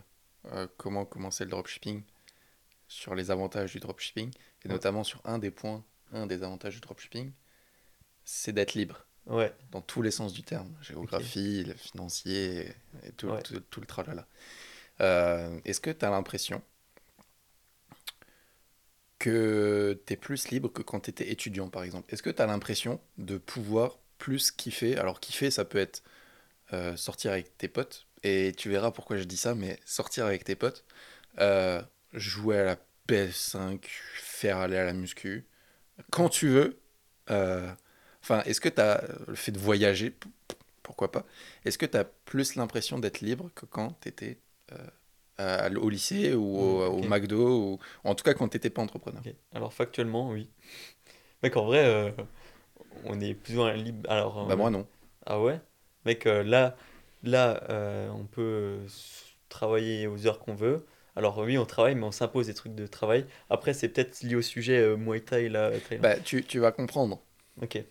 Speaker 2: euh, comment commencer le dropshipping, sur les avantages du dropshipping, et
Speaker 1: Ouais.
Speaker 2: notamment sur un des points un des avantages du dropshipping, c'est d'être libre.
Speaker 1: Ouais.
Speaker 2: Dans tous les sens du terme. Géographie, le financier et tout, tout, tout, le tralala. Euh, Est-ce que tu as l'impression que tu es plus libre que quand tu étais étudiant, par exemple? Est-ce que tu as l'impression de pouvoir plus kiffer? Alors, kiffer, ça peut être euh, sortir avec tes potes. Et tu verras pourquoi je dis ça, mais sortir avec tes potes, euh, jouer à la PS5, faire aller à la muscu, quand tu veux. Euh, enfin, est-ce que tu as le fait de voyager, pourquoi pas Est-ce que tu as plus l'impression d'être libre que quand tu étais au lycée ou au, mmh, McDo, ou en tout cas quand tu n'étais pas entrepreneur?
Speaker 1: Alors factuellement, oui. Mec, en vrai, on est plus ou moins libre. Alors,
Speaker 2: bah moi non.
Speaker 1: Ah ouais? Mec, là, là on peut travailler aux heures qu'on veut. Alors oui, on travaille, mais on s'impose des trucs de travail. Après, c'est peut-être lié au sujet euh, Muay Thai là.
Speaker 2: Bah, tu, tu, vas comprendre.
Speaker 1: Ok.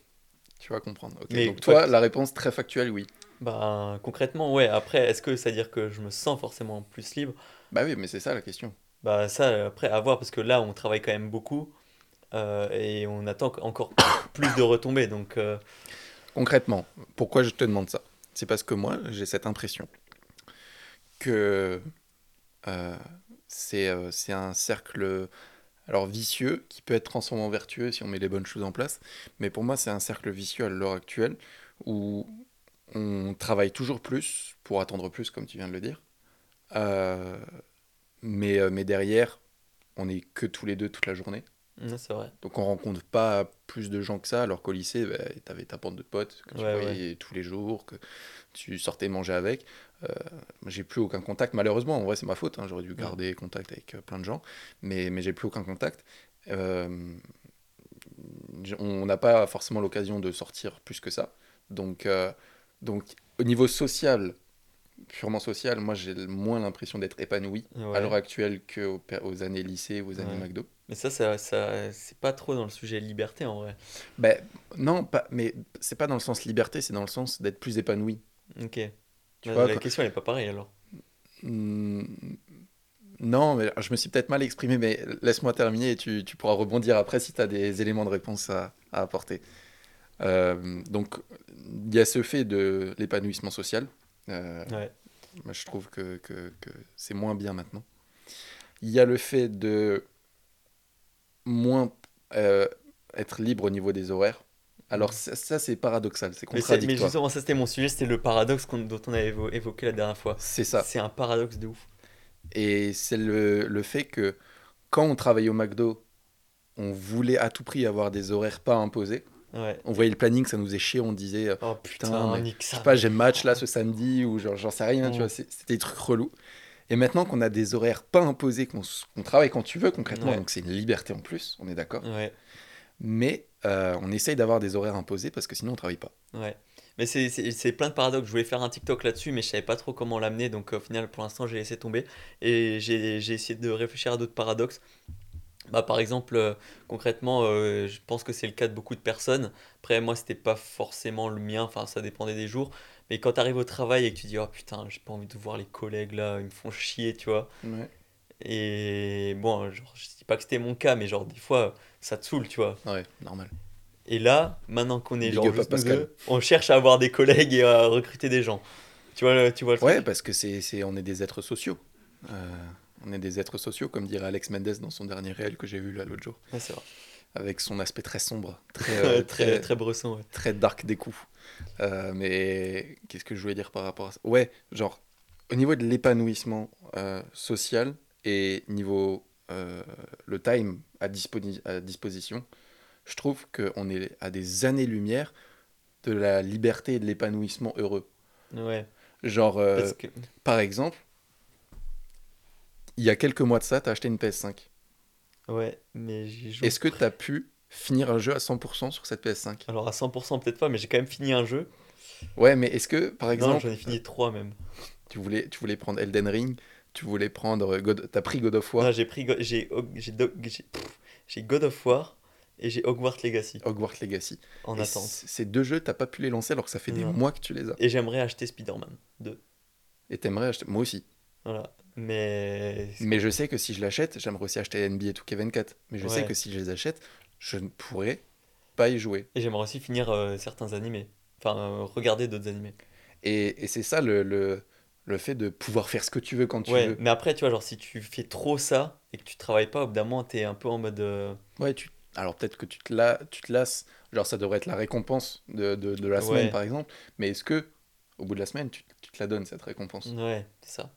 Speaker 2: Tu vas comprendre. Donc toi, la réponse très factuelle, oui.
Speaker 1: Bah concrètement, ouais. Après, est-ce que ça veut dire que je me sens forcément plus libre?
Speaker 2: Bah oui, mais c'est ça la question.
Speaker 1: Bah ça, après, à voir, parce que là, on travaille quand même beaucoup euh, et on attend encore plus de retombées. Donc. Euh,
Speaker 2: concrètement, pourquoi je te demande ça? C'est parce que moi, j'ai cette impression que euh, euh, c'est un cercle alors vicieux qui peut être transformé en vertueux si on met les bonnes choses en place. Mais pour moi, c'est un cercle vicieux à l'heure actuelle où on travaille toujours plus pour attendre plus, comme tu viens de le dire. Euh, mais, mais derrière, on n'est que tous les deux toute la journée.
Speaker 1: c'est vrai.
Speaker 2: Donc on rencontre pas plus de gens que ça, alors qu'au lycée, bah, tu avais ta bande de potes que tu voyais tous les jours, que tu sortais manger avec. Euh, j'ai plus aucun contact, malheureusement, en vrai c'est ma faute, hein, j'aurais dû garder contact avec euh, plein de gens, mais, mais j'ai plus aucun contact. Euh, on n'a pas forcément l'occasion de sortir plus que ça. Donc, donc au niveau social, purement social, moi j'ai moins l'impression d'être épanoui à l'heure actuelle qu'aux aux années lycée ou aux années McDo.
Speaker 1: Mais ça, ça, ça c'est pas trop dans le sujet liberté en vrai.
Speaker 2: Ben, non, pas, mais c'est pas dans le sens liberté, c'est dans le sens d'être plus épanoui.
Speaker 1: Ok. la question n'est pas pareille alors.
Speaker 2: Hmm, non, mais je me suis peut-être mal exprimé, mais laisse-moi terminer et tu, tu, pourras rebondir après si tu as des éléments de réponse à, à apporter. Euh, donc, il y a ce fait de l'épanouissement social. Euh, ouais. Je trouve que, que, que c'est moins bien maintenant. Il y a le fait de moins euh, être libre au niveau des horaires. Alors ça, c'est paradoxal, c'est contradictoire.
Speaker 1: Mais, justement, ça c'était mon sujet, c'était le paradoxe dont on avait évoqué la dernière fois.
Speaker 2: C'est ça.
Speaker 1: C'est un paradoxe de ouf.
Speaker 2: Et c'est le, le, fait que quand on travaillait au McDo, on voulait à tout prix avoir des horaires pas imposés.
Speaker 1: Ouais.
Speaker 2: On voyait le planning, ça nous faisait chier, on disait
Speaker 1: oh, putain,
Speaker 2: mais, je sais pas, j'ai match là ce samedi ou genre j'en sais rien, tu vois, c'était des trucs relous. Et maintenant qu'on a des horaires pas imposés, qu'on travaille quand tu veux concrètement, donc c'est une liberté en plus, on est d'accord.
Speaker 1: Ouais.
Speaker 2: Mais euh, on essaye d'avoir des horaires imposés parce que sinon on travaille pas.
Speaker 1: Ouais. Mais c'est plein de paradoxes. Je voulais faire un TikTok là-dessus, mais je savais pas trop comment l'amener. Donc au final, pour l'instant, j'ai laissé tomber. Et j'ai essayé de réfléchir à d'autres paradoxes. Bah, par exemple, euh, concrètement, euh, je pense que c'est le cas de beaucoup de personnes. Après, moi, c'était pas forcément le mien. Enfin, ça dépendait des jours. Mais quand tu arrives au travail et que tu dis, oh putain, j'ai pas envie de voir les collègues là, ils me font chier, tu vois.
Speaker 2: Ouais.
Speaker 1: Et bon, genre, je dis pas que c'était mon cas, mais genre, des fois, ça te saoule, tu vois.
Speaker 2: Ouais, normal.
Speaker 1: Et là, maintenant qu'on est genre on cherche à avoir des collègues et à recruter des gens. Tu vois, tu vois
Speaker 2: Ouais, parce que c'est, c'est, on est des êtres sociaux. Euh, on est des êtres sociaux, comme dirait Alex Mendes dans son dernier réel que j'ai vu là l'autre jour.
Speaker 1: Ouais, c'est vrai.
Speaker 2: Avec son aspect très sombre,
Speaker 1: très, euh, très, très, bresson. Ouais.
Speaker 2: Très dark des coups. Euh, mais qu'est-ce que je voulais dire par rapport à ça? Ouais, genre, au niveau de l'épanouissement social et niveau le time à, à disposition, je trouve qu'on est à des années-lumière de la liberté et de l'épanouissement heureux.
Speaker 1: Ouais.
Speaker 2: Genre, euh, par exemple, il y a quelques mois de ça, tu as acheté une PS5.
Speaker 1: Ouais, mais j'ai
Speaker 2: joué. Est-ce que tu as pu finir un jeu à 100% sur cette PS5
Speaker 1: Alors, à 100% peut-être pas, mais j'ai quand même fini un jeu.
Speaker 2: Ouais, mais est-ce que, par exemple.
Speaker 1: Non, j'en ai fini 3 même.
Speaker 2: Tu voulais, tu voulais prendre Elden Ring, tu voulais prendre God... T'as pris God of War
Speaker 1: Non, j'ai pris. J'ai God of War et j'ai Hogwarts Legacy.
Speaker 2: Hogwarts Legacy.
Speaker 1: En attente.
Speaker 2: Ces deux jeux, t'as pas pu les lancer alors que ça fait des mois que tu les as.
Speaker 1: Et j'aimerais acheter Spider-Man 2.
Speaker 2: Et t'aimerais acheter. Moi aussi.
Speaker 1: Voilà. Mais.
Speaker 2: Mais je sais que si je l'achète, j'aimerais aussi acheter NBA 2K24. Mais je sais que si je les achète, je ne pourrais pas y jouer.
Speaker 1: Et j'aimerais aussi finir euh, certains animés. Enfin, euh, regarder d'autres animés.
Speaker 2: Et, et c'est ça le, le, le fait de pouvoir faire ce que tu veux quand tu
Speaker 1: Ouais,
Speaker 2: veux.
Speaker 1: mais après, tu vois, genre, si tu fais trop ça et que tu travailles pas, au bout d'un moment, t'es un peu en mode. euh,
Speaker 2: Ouais, tu... Alors peut-être que tu te, la... tu te lasses, genre ça devrait être la récompense de, de, de la semaine
Speaker 1: Ouais.
Speaker 2: par exemple, mais est-ce que au bout de la semaine tu, tu te la donnes cette récompense?
Speaker 1: Ouais, c'est ça.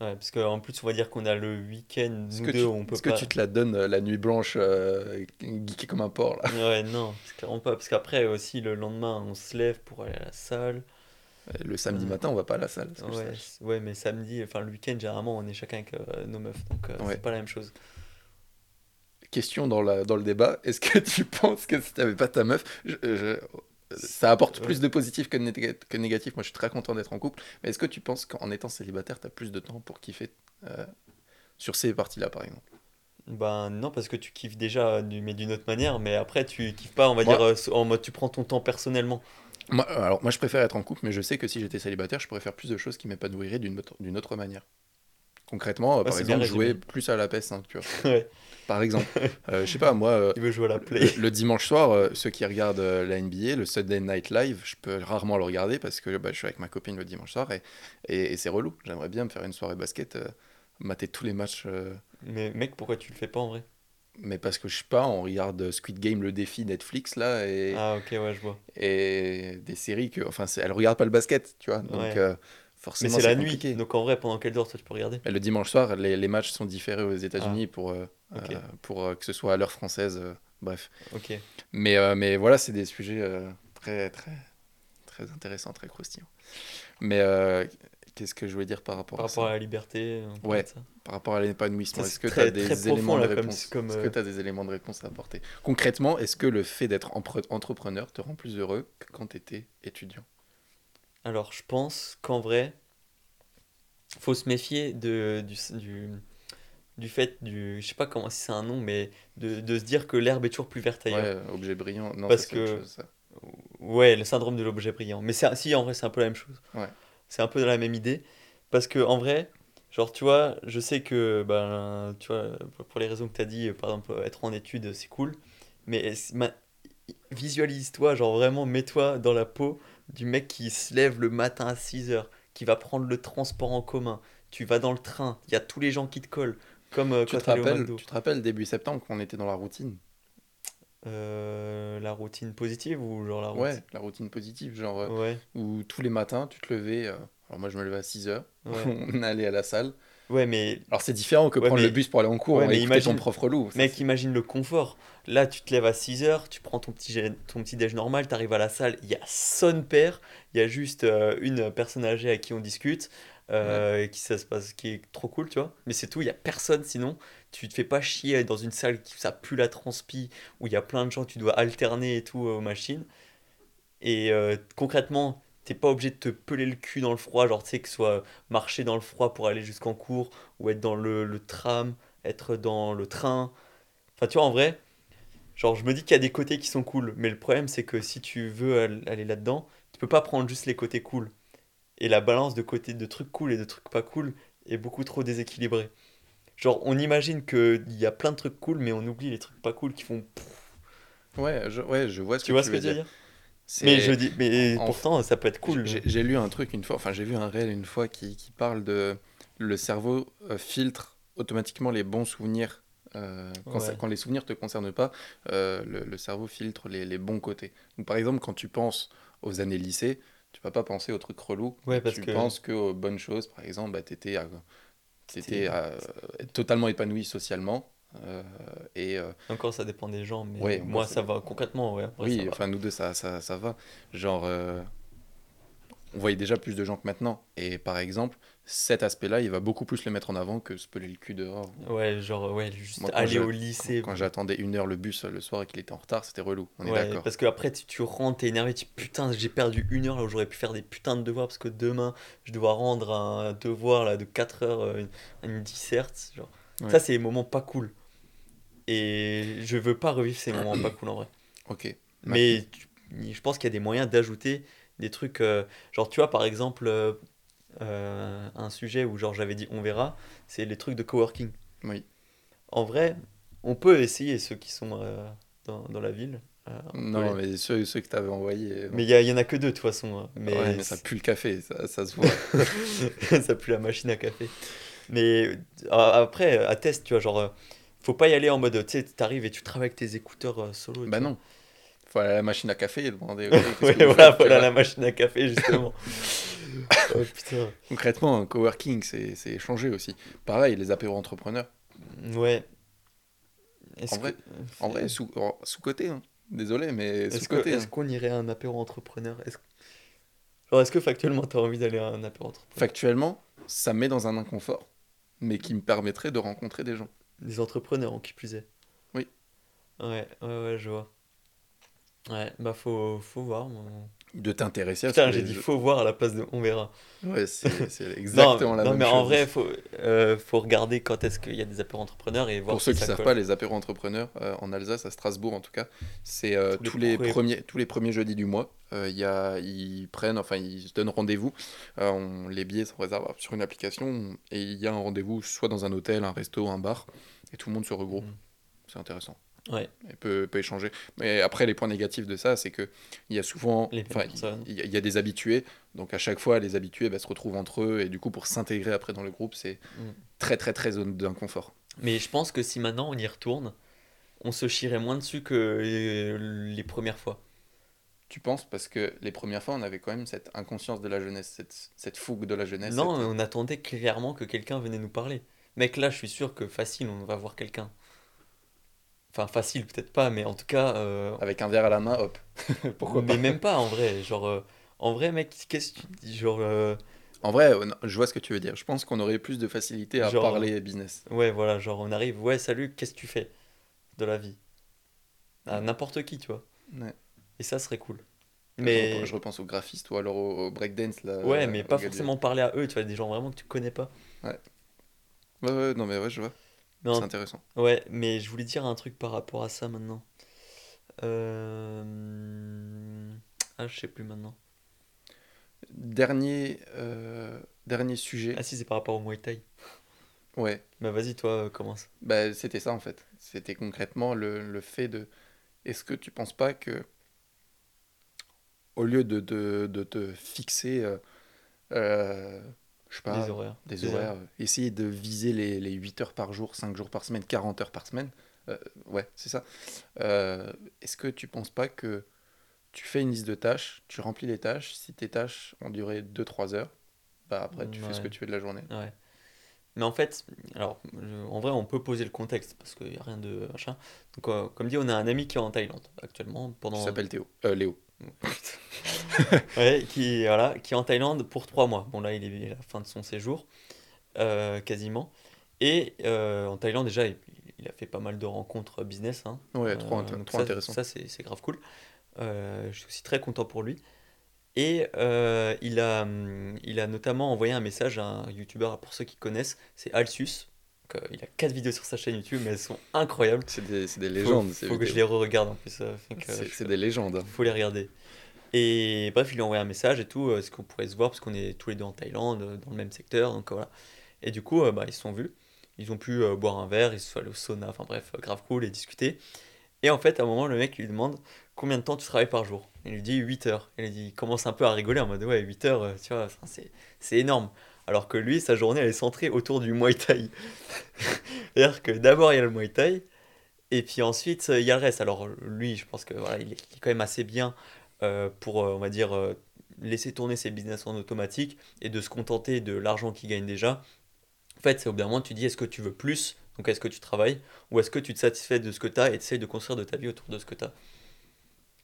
Speaker 1: Ouais, parce qu'en plus, on va dire qu'on a le week-end, nous
Speaker 2: que,
Speaker 1: deux,
Speaker 2: tu...
Speaker 1: on peut
Speaker 2: est-ce que tu te la donnes euh, la nuit blanche, euh, geeké comme un porc là?
Speaker 1: Ouais, non, clairement pas. Parce qu'après aussi, le lendemain, on se lève pour aller à la salle.
Speaker 2: Le samedi matin on va pas à la salle.
Speaker 1: Ouais, mais samedi, enfin le week-end, généralement, on est chacun avec euh, nos meufs. Donc, euh,
Speaker 2: Ouais.
Speaker 1: c'est pas la même chose.
Speaker 2: Question dans, la... dans le débat, est-ce que tu penses que si t'avais pas ta meuf, je- je- ça apporte
Speaker 1: Ouais.
Speaker 2: plus de positif que de néga- que de négatif? Moi je suis très content d'être en couple, mais est-ce que tu penses qu'en étant célibataire t'as plus de temps pour kiffer euh, sur ces parties-là par exemple?
Speaker 1: Ben non, parce que tu kiffes déjà, euh, mais d'une autre manière. Mais après, tu kiffes pas, on va
Speaker 2: Moi-
Speaker 1: dire, euh, en mode tu prends ton temps personnellement.
Speaker 2: Moi, euh, alors, moi, je préfère être en couple, mais je sais que si j'étais célibataire, je pourrais faire plus de choses qui m'épanouiraient d'une autre, d'une autre manière. Concrètement, euh, par exemple, jouer plus à la PS5, tu vois.
Speaker 1: Ouais,
Speaker 2: Par exemple, Euh, je sais pas, moi, euh,
Speaker 1: tu veux jouer à la
Speaker 2: le,
Speaker 1: play.
Speaker 2: le dimanche soir, euh, ceux qui regardent la NBA, le Sunday Night Live, je peux rarement le regarder parce que bah, je suis avec ma copine le dimanche soir et, et, et c'est relou. J'aimerais bien me faire une soirée basket, mater tous les matchs,
Speaker 1: Mais mec, pourquoi tu le fais pas en vrai?
Speaker 2: Mais parce que je sais pas, on regarde Squid Game, le défi Netflix là, et,
Speaker 1: Ah, ok, ouais, je vois.
Speaker 2: et des séries que, enfin, elle regarde pas le basket, tu vois. Donc,
Speaker 1: Ouais.
Speaker 2: euh,
Speaker 1: Mais
Speaker 2: forcément,
Speaker 1: c'est la nuit,
Speaker 2: compliqué.
Speaker 1: donc en vrai, pendant quelle heure toi tu peux regarder?
Speaker 2: Et le dimanche soir, les, les matchs sont différés aux États-Unis pour, euh,
Speaker 1: Ah. ok.
Speaker 2: euh, pour euh, que ce soit à l'heure française. euh, bref.
Speaker 1: Ok.
Speaker 2: Mais, euh, mais voilà, c'est des sujets très, très, très intéressants, très croustillants. Mais qu'est-ce que je voulais dire par rapport
Speaker 1: Par
Speaker 2: à ça
Speaker 1: rapport à la liberté,
Speaker 2: Ouais.
Speaker 1: ça.
Speaker 2: Par rapport à l'épanouissement, est-ce que tu as des éléments de
Speaker 1: comme-
Speaker 2: réponse
Speaker 1: comme,
Speaker 2: Est-ce
Speaker 1: euh,
Speaker 2: que tu as des éléments de réponse à apporter Concrètement, est-ce que le fait d'être entrepreneur te rend plus heureux que quand tu étais étudiant
Speaker 1: Alors, je pense qu'en vrai, faut se méfier de, du, du, du fait du. Je sais pas comment si c'est un nom, mais de, de se dire que l'herbe est toujours plus verte ailleurs.
Speaker 2: Ouais, objet brillant. Non,
Speaker 1: Parce
Speaker 2: ça,
Speaker 1: que-
Speaker 2: chose, ça.
Speaker 1: Ouais, le syndrome de l'objet brillant. Mais si, en vrai, c'est un peu la même chose.
Speaker 2: Ouais.
Speaker 1: C'est un peu la même idée. Parce que, en vrai, genre, tu vois, je sais que, ben, tu vois, pour les raisons que tu as dit, par exemple, être en études, c'est cool. Mais visualise-toi, genre, vraiment, mets-toi dans la peau du mec qui se lève le matin à 6 heures, qui va prendre le transport en commun. Tu vas dans le train, il y a tous les gens qui te collent. Comme euh,
Speaker 2: Tu te, rappelles, tu te rappelles début septembre qu'on était dans la routine?
Speaker 1: Euh, la routine positive ou genre la routine
Speaker 2: Ouais, la routine positive, genre euh,
Speaker 1: Ouais,
Speaker 2: où tous les matins tu te levais. euh, alors moi je me levais à 6 heures,
Speaker 1: ouais.
Speaker 2: on allait à la salle.
Speaker 1: Ouais, mais
Speaker 2: Alors c'est différent que
Speaker 1: Ouais,
Speaker 2: prendre
Speaker 1: mais-
Speaker 2: le bus pour aller en cours,
Speaker 1: Ouais, mais imagine-
Speaker 2: ton prof relou. ça,
Speaker 1: Mec, imagine le confort. Là, tu te lèves à 6 heures, tu prends ton petit, gé- ton petit déj normal, tu arrives à la salle, il y a son père, il y a juste euh, une personne âgée à qui on discute, euh, qui, ça se passe, qui est trop cool, tu vois. Mais c'est tout, il y a personne sinon. Tu te fais pas chier dans une salle qui ça pue la transpi, où il y a plein de gens, tu dois alterner et tout euh, aux machines. Et euh, concrètement, t'es pas obligé de te peler le cul dans le froid, genre tu sais que ce soit marcher dans le froid pour aller jusqu'en cours, ou être dans le, le tram, être dans le train. Enfin, tu vois, en vrai, genre je me dis qu'il y a des côtés qui sont cool, mais le problème c'est que si tu veux al- aller là-dedans, tu peux pas prendre juste les côtés cool. Et la balance de côtés de trucs cool et de trucs pas cool est beaucoup trop déséquilibrée. Genre, on imagine qu'il y a plein de trucs cool, mais on oublie les trucs pas cool qui font.
Speaker 2: Ouais, je, ouais, je vois ce
Speaker 1: Tu
Speaker 2: que
Speaker 1: vois
Speaker 2: tu
Speaker 1: ce que
Speaker 2: veux
Speaker 1: je veux
Speaker 2: dire.
Speaker 1: dire? Mais je dis, mais
Speaker 2: en-
Speaker 1: pourtant, ça peut être cool.
Speaker 2: J'ai lu un truc une fois, enfin j'ai vu un réel une fois qui, qui parle de le cerveau euh, filtre automatiquement les bons souvenirs. euh, quand, ça-
Speaker 1: Ouais.
Speaker 2: quand les souvenirs te concernent pas, euh, le, le cerveau filtre les, les bons côtés. Donc, par exemple, quand tu penses aux années lycée, tu vas pas penser aux trucs relous.
Speaker 1: Ouais, parce
Speaker 2: tu
Speaker 1: que-
Speaker 2: penses que aux bonnes choses. Par exemple, bah, tu étais,
Speaker 1: C'est-
Speaker 2: totalement épanoui socialement. euh, et euh,
Speaker 1: Encore, ça dépend des gens, mais
Speaker 2: Ouais,
Speaker 1: moi, ça va concrètement, ouais. après,
Speaker 2: oui,
Speaker 1: va.
Speaker 2: enfin nous deux, ça, ça, ça va. Genre, euh, on voyait déjà plus de gens que maintenant. Et par exemple, cet aspect-là, il va beaucoup plus le mettre en avant que se peler le cul dehors.
Speaker 1: Ouais, genre, ouais, juste
Speaker 2: Moi,
Speaker 1: aller au lycée.
Speaker 2: Quand j'attendais une heure le bus le soir et qu'il était en retard, c'était relou. On est
Speaker 1: Ouais,
Speaker 2: d'accord.
Speaker 1: parce que après tu, tu rentres, t'es énervé, tu dis, putain, j'ai perdu une heure là où j'aurais pu faire des putains de devoirs parce que demain je dois rendre un devoir là de 4 heures, euh, une, une disserte. Genre.
Speaker 2: Ouais.
Speaker 1: Ça, c'est les moments pas cool. Et je veux pas revivre ces moments pas cool en vrai.
Speaker 2: Ok.
Speaker 1: Mais tu- je pense qu'il y a des moyens d'ajouter des trucs. euh, genre, tu vois, par exemple, euh, euh, un sujet où genre j'avais dit on verra, c'est les trucs de coworking.
Speaker 2: Oui.
Speaker 1: En vrai, on peut essayer ceux qui sont euh, dans, dans la ville. Euh,
Speaker 2: Non,
Speaker 1: les-
Speaker 2: mais ceux, ceux que t'avais envoyés.
Speaker 1: Mais il y, y en a que deux de toute façon. hein. Mais,
Speaker 2: ouais, mais ça pue le café, ça, ça se voit.
Speaker 1: ça pue la machine à café. Mais après, à test, tu vois, genre, faut pas y aller en mode, tu sais, t'arrives et tu travailles avec tes écouteurs solo.
Speaker 2: bah non. Faut aller à la machine à café et demander.
Speaker 1: Ouais, voilà,
Speaker 2: tu
Speaker 1: voilà
Speaker 2: vois.
Speaker 1: la machine à café, justement. oh putain.
Speaker 2: Concrètement, un coworking, c'est changé aussi. Pareil, les apéros entrepreneurs.
Speaker 1: Ouais.
Speaker 2: En vrai-
Speaker 1: que-
Speaker 2: En vrai, sous, en- sous-côté. hein. Désolé, mais
Speaker 1: Est-ce que-
Speaker 2: sous-côté.
Speaker 1: est-ce
Speaker 2: hein.
Speaker 1: qu'on irait à un apéro entrepreneur Est-ce que factuellement t'as envie d'aller à un apéro entrepreneur
Speaker 2: Factuellement, ça me met dans un inconfort, mais qui me permettrait de rencontrer des gens.
Speaker 1: Des entrepreneurs en qui plus est.
Speaker 2: Oui.
Speaker 1: Ouais, ouais, ouais, je vois. Ouais, bah faut, faut voir. moi.
Speaker 2: De t'intéresser à
Speaker 1: Putain, j'ai dit
Speaker 2: gens-
Speaker 1: faut voir à la place de on verra.
Speaker 2: Ouais, c'est exactement
Speaker 1: non,
Speaker 2: la
Speaker 1: non,
Speaker 2: même
Speaker 1: mais
Speaker 2: chose.
Speaker 1: en vrai, faut, euh, faut regarder quand est-ce qu'il y a des apéros entrepreneurs et voir
Speaker 2: Pour ceux qui ne savent
Speaker 1: colle.
Speaker 2: pas, les apéros entrepreneurs euh, en Alsace, à Strasbourg en tout cas, c'est euh,
Speaker 1: Tous
Speaker 2: tous,
Speaker 1: les premiers-
Speaker 2: premiers, tous les premiers jeudis du mois. Il y a, ils prennent, enfin ils se donnent rendez-vous. On- les billets sont réservables sur une application et il y a un rendez-vous soit dans un hôtel, un resto, un bar et tout le monde se regroupe.
Speaker 1: Mhm.
Speaker 2: C'est intéressant.
Speaker 1: Ouais.
Speaker 2: Peut, peut échanger. Mais après, les points négatifs de ça, c'est que il y a souvent, il y, a- il y a des habitués. Donc à chaque fois, les habitués bah, se retrouvent entre eux et du coup, pour s'intégrer après dans le groupe, c'est
Speaker 1: Mhm.
Speaker 2: très très très zone d'inconfort.
Speaker 1: Mais je pense que si maintenant on y retourne, on se chierait moins dessus que les, les premières fois.
Speaker 2: Tu penses? Parce que les premières fois, on avait quand même cette inconscience de la jeunesse, cette, cette fougue de la jeunesse.
Speaker 1: Non,
Speaker 2: cette-
Speaker 1: on attendait clairement que quelqu'un venait nous parler. Mec, là, je suis sûr que facile, on va voir quelqu'un. Enfin, facile, peut-être pas, mais en tout cas. euh,
Speaker 2: Avec un verre à la main, hop. Pourquoi
Speaker 1: mais
Speaker 2: pas
Speaker 1: même pas en vrai. Genre, euh, en vrai, mec, qu'est-ce que tu dis Genre, euh,
Speaker 2: En vrai, je vois ce que tu veux dire. Je pense qu'on aurait plus de facilité à
Speaker 1: Genre-
Speaker 2: parler business.
Speaker 1: ouais, voilà, genre, on arrive, ouais, salut, qu'est-ce que tu fais de la vie? À n'importe qui, tu vois.
Speaker 2: Ouais.
Speaker 1: Et ça serait cool.
Speaker 2: Je
Speaker 1: Mais.
Speaker 2: repense- Je repense au graphiste ou alors au, au breakdance. Là,
Speaker 1: Ouais, mais pas forcément parler à eux, tu vois, des gens vraiment que tu connais pas.
Speaker 2: Ouais, ouais, non, mais ouais, je vois. C'est intéressant.
Speaker 1: Ouais, mais je voulais dire un truc par rapport à ça maintenant. Euh... Ah, je sais plus maintenant.
Speaker 2: Dernier, euh, dernier sujet.
Speaker 1: Ah si, c'est par rapport au Muay Thai.
Speaker 2: Ouais,
Speaker 1: Bah vas-y, toi, euh, commence.
Speaker 2: bah, c'était ça en fait. C'était concrètement le, le fait de. Est-ce que tu penses pas que, au lieu de, de, de te fixer, euh, je sais pas,
Speaker 1: horaires.
Speaker 2: des horaires, euh, essayer de viser les, les 8 heures par jour, 5 jours par semaine, 40 heures par semaine, euh, ouais, c'est ça. Euh, Est-ce que tu penses pas que tu fais une liste de tâches, tu remplis les tâches, si tes tâches ont duré 2-3 heures, bah après tu fais ce que tu veux de la journée?
Speaker 1: Ouais. Mais en fait, alors, en vrai, on peut poser le contexte parce qu'il n'y a rien de machin. Donc, euh, comme dit, on a un ami qui est en Thaïlande actuellement pendant.
Speaker 2: s'appelle Théo, euh, Léo.
Speaker 1: Ouais, qui, voilà, qui est en Thaïlande pour trois mois. Bon, là, il est à la fin de son séjour, euh, quasiment. Et euh, en Thaïlande, déjà, il, il a fait pas mal de rencontres business. Hein.
Speaker 2: Ouais, trop,
Speaker 1: Euh,
Speaker 2: int-
Speaker 1: donc
Speaker 2: trop
Speaker 1: ça,
Speaker 2: intéressant.
Speaker 1: Ça, c'est c'est grave cool. Je suis aussi très content pour lui. Et il a, hum, il a notamment envoyé un message à un youtubeur, pour ceux qui connaissent, c'est Alsus. Donc, euh, il a quatre vidéos sur sa chaîne YouTube, mais elles sont incroyables.
Speaker 2: C'est des, c'est des
Speaker 1: Faut-
Speaker 2: légendes. ces
Speaker 1: Faut, que je les re-regarde en plus. euh,
Speaker 2: C'est des légendes.
Speaker 1: faut les regarder. Et bref, il lui a envoyé un message et tout, euh, est-ce qu'on pourrait se voir? Parce qu'on est tous les deux en Thaïlande, euh, dans le même secteur, donc voilà. Et du coup, bah, ils se sont vus, ils ont pu boire un verre, ils se sont allés au sauna, enfin bref, grave cool et discuter. Et en fait, à un moment, le mec lui demande combien de temps tu travailles par jour? Il lui dit 8 heures. Il lui dit, il commence un peu à rigoler en mode ouais, 8 heures, tu vois, c'est énorme. Alors que lui, sa journée, elle est centrée autour du Muay Thai. C'est-à-dire que d'abord, il y a le Muay Thai, et puis ensuite, euh, il y a le reste. Alors lui, je pense que voilà, il est quand même assez bien euh, pour, euh, on va dire, laisser tourner ses business en automatique et de se contenter de l'argent qu'il gagne déjà. En fait, c'est au bout d'un moment, tu dis, est-ce que tu veux plus? Donc, est-ce que tu travailles? Ou est-ce que tu te satisfais de ce que tu as et tu de construire de ta vie autour de ce que tu as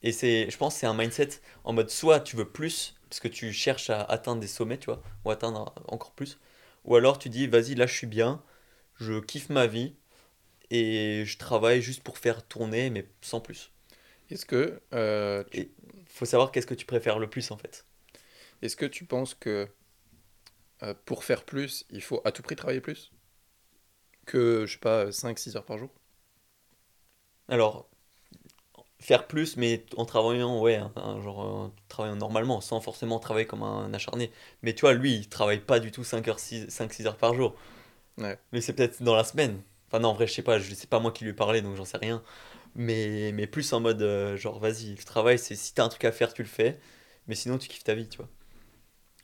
Speaker 1: Et c'est, je pense que c'est un mindset en mode, soit tu veux plus, parce que tu cherches à atteindre des sommets, tu vois, ou atteindre encore plus. Ou alors tu dis, vas-y, là, je suis bien, je kiffe ma vie et je travaille juste pour faire tourner, mais sans plus.
Speaker 2: Est-ce que, euh, tu,
Speaker 1: Et faut savoir qu'est-ce que tu préfères le plus en fait.
Speaker 2: est-ce que tu penses que euh, pour faire plus, il faut à tout prix travailler plus? Que, je sais pas, 5-6 heures par jour?
Speaker 1: Alors, faire plus, mais en travaillant, ouais, genre, en travaillant normalement, sans forcément travailler comme un acharné. Mais tu vois, lui, il travaille pas du tout 5 heures, 5-6 heures par jour.
Speaker 2: Ouais.
Speaker 1: Mais c'est peut-être dans la semaine. Enfin, non, en vrai, je sais pas, je sais pas moi qui lui ai parlé, donc j'en sais rien. Mais, mais plus en mode, euh, genre, vas-y, le travail, c'est si t'as un truc à faire, tu le fais. Mais sinon, tu kiffes ta vie, tu vois.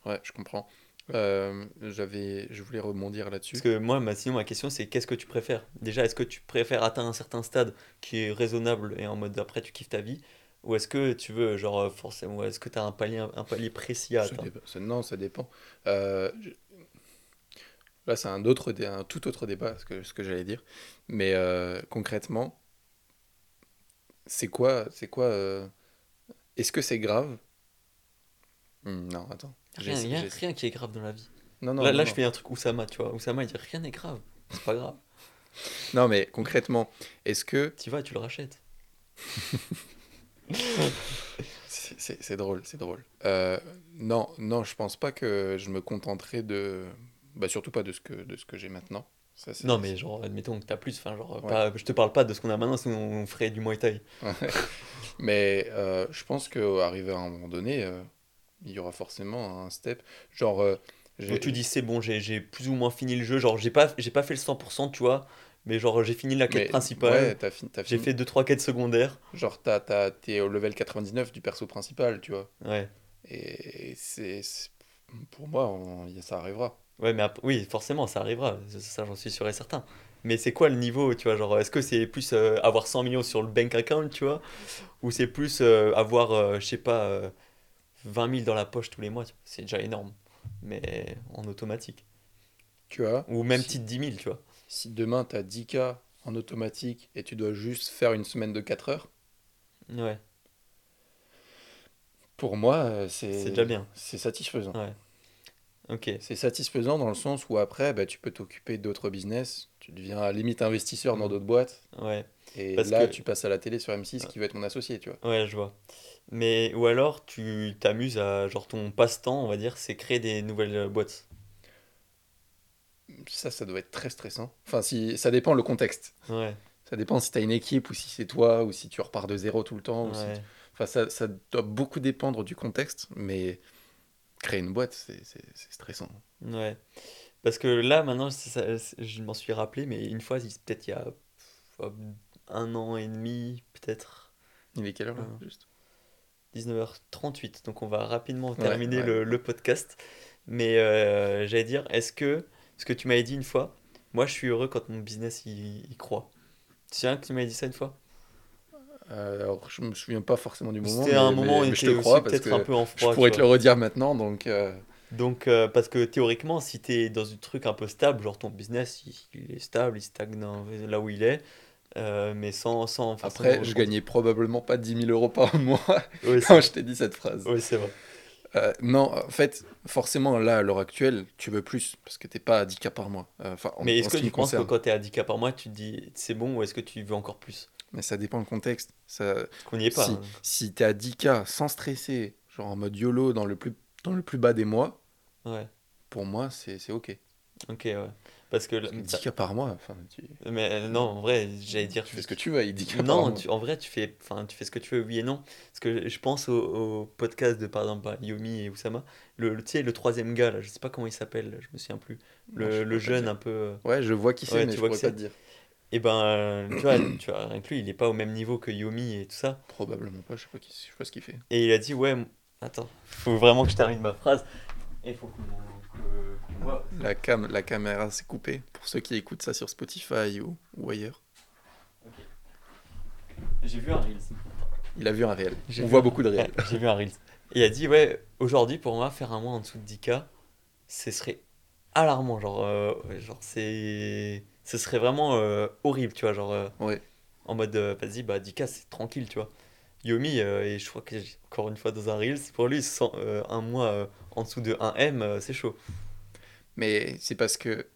Speaker 2: Ouais, je comprends. Euh, j'avais, je voulais rebondir là-dessus.
Speaker 1: Parce que moi, ma, sinon, ma question, c'est qu'est-ce que tu préfères? Déjà, est-ce que tu préfères atteindre un certain stade qui est raisonnable et en mode après, tu kiffes ta vie? Ou est-ce que tu veux, genre, euh, forcément, est-ce que tu as un palier, un palier précis à
Speaker 2: Ça
Speaker 1: atteindre?
Speaker 2: ça- non, ça dépend. Euh, je- Là, c'est un, autre, dé- un tout autre débat, ce que, ce que j'allais dire. Mais euh, concrètement, c'est quoi, c'est quoi euh, Est-ce que c'est grave? Hmm, Non, attends.
Speaker 1: Rien,
Speaker 2: j'ai-
Speaker 1: rien qui est grave dans la vie.
Speaker 2: Non, non,
Speaker 1: là,
Speaker 2: non,
Speaker 1: là
Speaker 2: non.
Speaker 1: je fais un truc Oussama, tu vois. Oussama, il dit rien n'est grave. C'est pas grave.
Speaker 2: Non, mais concrètement, est-ce que
Speaker 1: Tu vas, tu le rachètes.
Speaker 2: c'est drôle, c'est drôle. Euh, non, non, je pense pas que je me contenterai de, bah surtout pas de ce que de ce que j'ai maintenant. Ça,
Speaker 1: Non, mais genre, admettons que t'as plus. Enfin, genre,
Speaker 2: Ouais.
Speaker 1: pas- je te parle pas de ce qu'on a maintenant, sinon on ferait du Muay Thai.
Speaker 2: Mais euh, je pense qu'arrivé à un moment donné, euh, il y aura forcément un step. Genre, euh,
Speaker 1: Donc tu dis, c'est bon, j'ai plus ou moins fini le jeu. Genre, j'ai pas, pas fait le 100%, tu vois. Mais genre, j'ai fini la quête
Speaker 2: mais-
Speaker 1: principale.
Speaker 2: Ouais, t'as fini, t'as
Speaker 1: J'ai fait 2-3 quêtes secondaires.
Speaker 2: Genre, t'es au level 99 du perso principal, tu vois.
Speaker 1: Ouais.
Speaker 2: Et c'est, pour moi, on- ça arrivera.
Speaker 1: Ouais, mais oui, forcément, ça arrivera. Ça, ça, j'en suis sûr et certain. Mais c'est quoi le niveau, tu vois? Genre, est-ce que c'est plus euh, avoir 100 millions sur le bank account, tu vois? Ou c'est plus euh, avoir, euh, je sais pas, euh, 20 000 dans la poche tous les mois, tu? C'est déjà énorme. Mais en automatique.
Speaker 2: Tu vois,
Speaker 1: Ou même
Speaker 2: si,
Speaker 1: petite 10 000, tu vois?
Speaker 2: si demain t'as 10K en automatique et tu dois juste faire une semaine de 4 heures,
Speaker 1: Ouais,
Speaker 2: pour moi, euh, c'est,
Speaker 1: c'est déjà bien.
Speaker 2: c'est satisfaisant.
Speaker 1: Ouais. Ok.
Speaker 2: C'est satisfaisant dans le sens où après, bah, tu peux t'occuper d'autres business, tu deviens à limite investisseur dans
Speaker 1: Mhm.
Speaker 2: d'autres boîtes,
Speaker 1: Ouais.
Speaker 2: et
Speaker 1: Parce
Speaker 2: là,
Speaker 1: que-
Speaker 2: tu passes à la télé sur M6 qui va être ton associé, tu vois.
Speaker 1: Ouais, je vois. Mais, ou alors, tu t'amuses à, genre, ton passe-temps, on va dire, c'est créer des nouvelles euh, boîtes.
Speaker 2: Ça, ça doit être très stressant. Enfin, si, ça dépend le contexte.
Speaker 1: Ouais,
Speaker 2: Ça dépend si tu as une équipe ou si c'est toi ou si tu repars de zéro tout le temps. Ou si
Speaker 1: ouais.
Speaker 2: tu- Enfin, ça, ça doit beaucoup dépendre du contexte, mais créer une boîte, c'est stressant.
Speaker 1: Ouais. Parce que là, maintenant, ça- je m'en suis rappelé, mais une fois, peut-être il y a un an et demi, peut-être
Speaker 2: Il est quelle heure là,
Speaker 1: Ah.
Speaker 2: juste?
Speaker 1: 19h38. Donc, on va rapidement terminer
Speaker 2: ouais.
Speaker 1: Le, le podcast. Mais euh, j'allais dire, est-ce que, ce que tu m'avais dit une fois, moi, je suis heureux quand mon business il, il croît. Tu souviens que tu m'avais dit ça une fois?
Speaker 2: Euh, Alors, je me souviens pas forcément du moment,
Speaker 1: C'était un moment où
Speaker 2: je
Speaker 1: était peut-être un peu en
Speaker 2: je
Speaker 1: froid, tu
Speaker 2: pourrais te le redire maintenant, donc euh,
Speaker 1: Donc, euh, parce que théoriquement, si tu es dans un truc un peu stable, genre ton business, il, il est stable, il stagne là où il est, euh, mais sans, sans
Speaker 2: après, je gagnais probablement pas 10 000 euros par mois
Speaker 1: Oui,
Speaker 2: quand je t'ai dit cette phrase.
Speaker 1: oui, c'est vrai.
Speaker 2: Euh, non, en fait, forcément, là, à l'heure actuelle, tu veux plus parce que t'es pas à 10K par mois. Enfin, en,
Speaker 1: Mais est-ce
Speaker 2: ce
Speaker 1: que tu penses que quand tu es à 10K par mois, tu te dis c'est bon ou est-ce que tu veux encore plus?
Speaker 2: Mais ça dépend le contexte. Ça,
Speaker 1: Parce qu'on n'y est pas.
Speaker 2: si
Speaker 1: hein.
Speaker 2: si t'es à 10K sans stresser, genre en mode YOLO dans le plus, dans le plus bas des mois,
Speaker 1: Ouais,
Speaker 2: pour moi, c'est c'est ok.
Speaker 1: ok, ouais. Parce que. là-
Speaker 2: 10K par mois, enfin, tu,
Speaker 1: Mais euh, non, en vrai, j'allais dire.
Speaker 2: tu fais ce que tu veux 10K par
Speaker 1: Non, tu- en vrai, tu fais, tu fais ce que tu veux, oui et non. Parce que je pense au, au podcast de, par exemple, bah, Yomi et Oussama. Le, le- tu sais, le troisième gars, là, je sais pas comment il s'appelle, je me souviens plus. Le, le jeune un peu. euh,
Speaker 2: Ouais, je vois qui c'est,
Speaker 1: Ouais,
Speaker 2: mais
Speaker 1: tu
Speaker 2: je
Speaker 1: vois
Speaker 2: pourrais
Speaker 1: que
Speaker 2: pas
Speaker 1: c'est.
Speaker 2: te dire.
Speaker 1: Et ben, euh, tu vois, tu vois, avec lui, il est pas au même niveau que Yomi et tout ça.
Speaker 2: Probablement pas, je sais pas, qui, je sais pas ce qu'il fait.
Speaker 1: Et il a dit, ouais, attends, faut vraiment que je termine ma phrase. Et faut que-.
Speaker 2: La, cam, la caméra s'est coupée pour ceux qui écoutent ça sur Spotify ou, ou ailleurs.
Speaker 1: J'ai vu un Reels.
Speaker 2: Il a vu un réel. On voit
Speaker 1: un-
Speaker 2: beaucoup de réels.
Speaker 1: Ouais, J'ai vu un Reels. Et il a dit, ouais, aujourd'hui, pour moi, faire un mois en dessous de 10K, ce serait alarmant. Genre, euh, genre c'est. Ce serait vraiment euh, horrible, tu vois. Genre, euh,
Speaker 2: Ouais.
Speaker 1: en mode, euh, vas-y, bah 10K, c'est tranquille, tu vois. Yomi, et je crois que encore une fois dans un Reels, pour lui, sans, un mois en dessous de 1M, euh, c'est chaud.
Speaker 2: Mais c'est parce que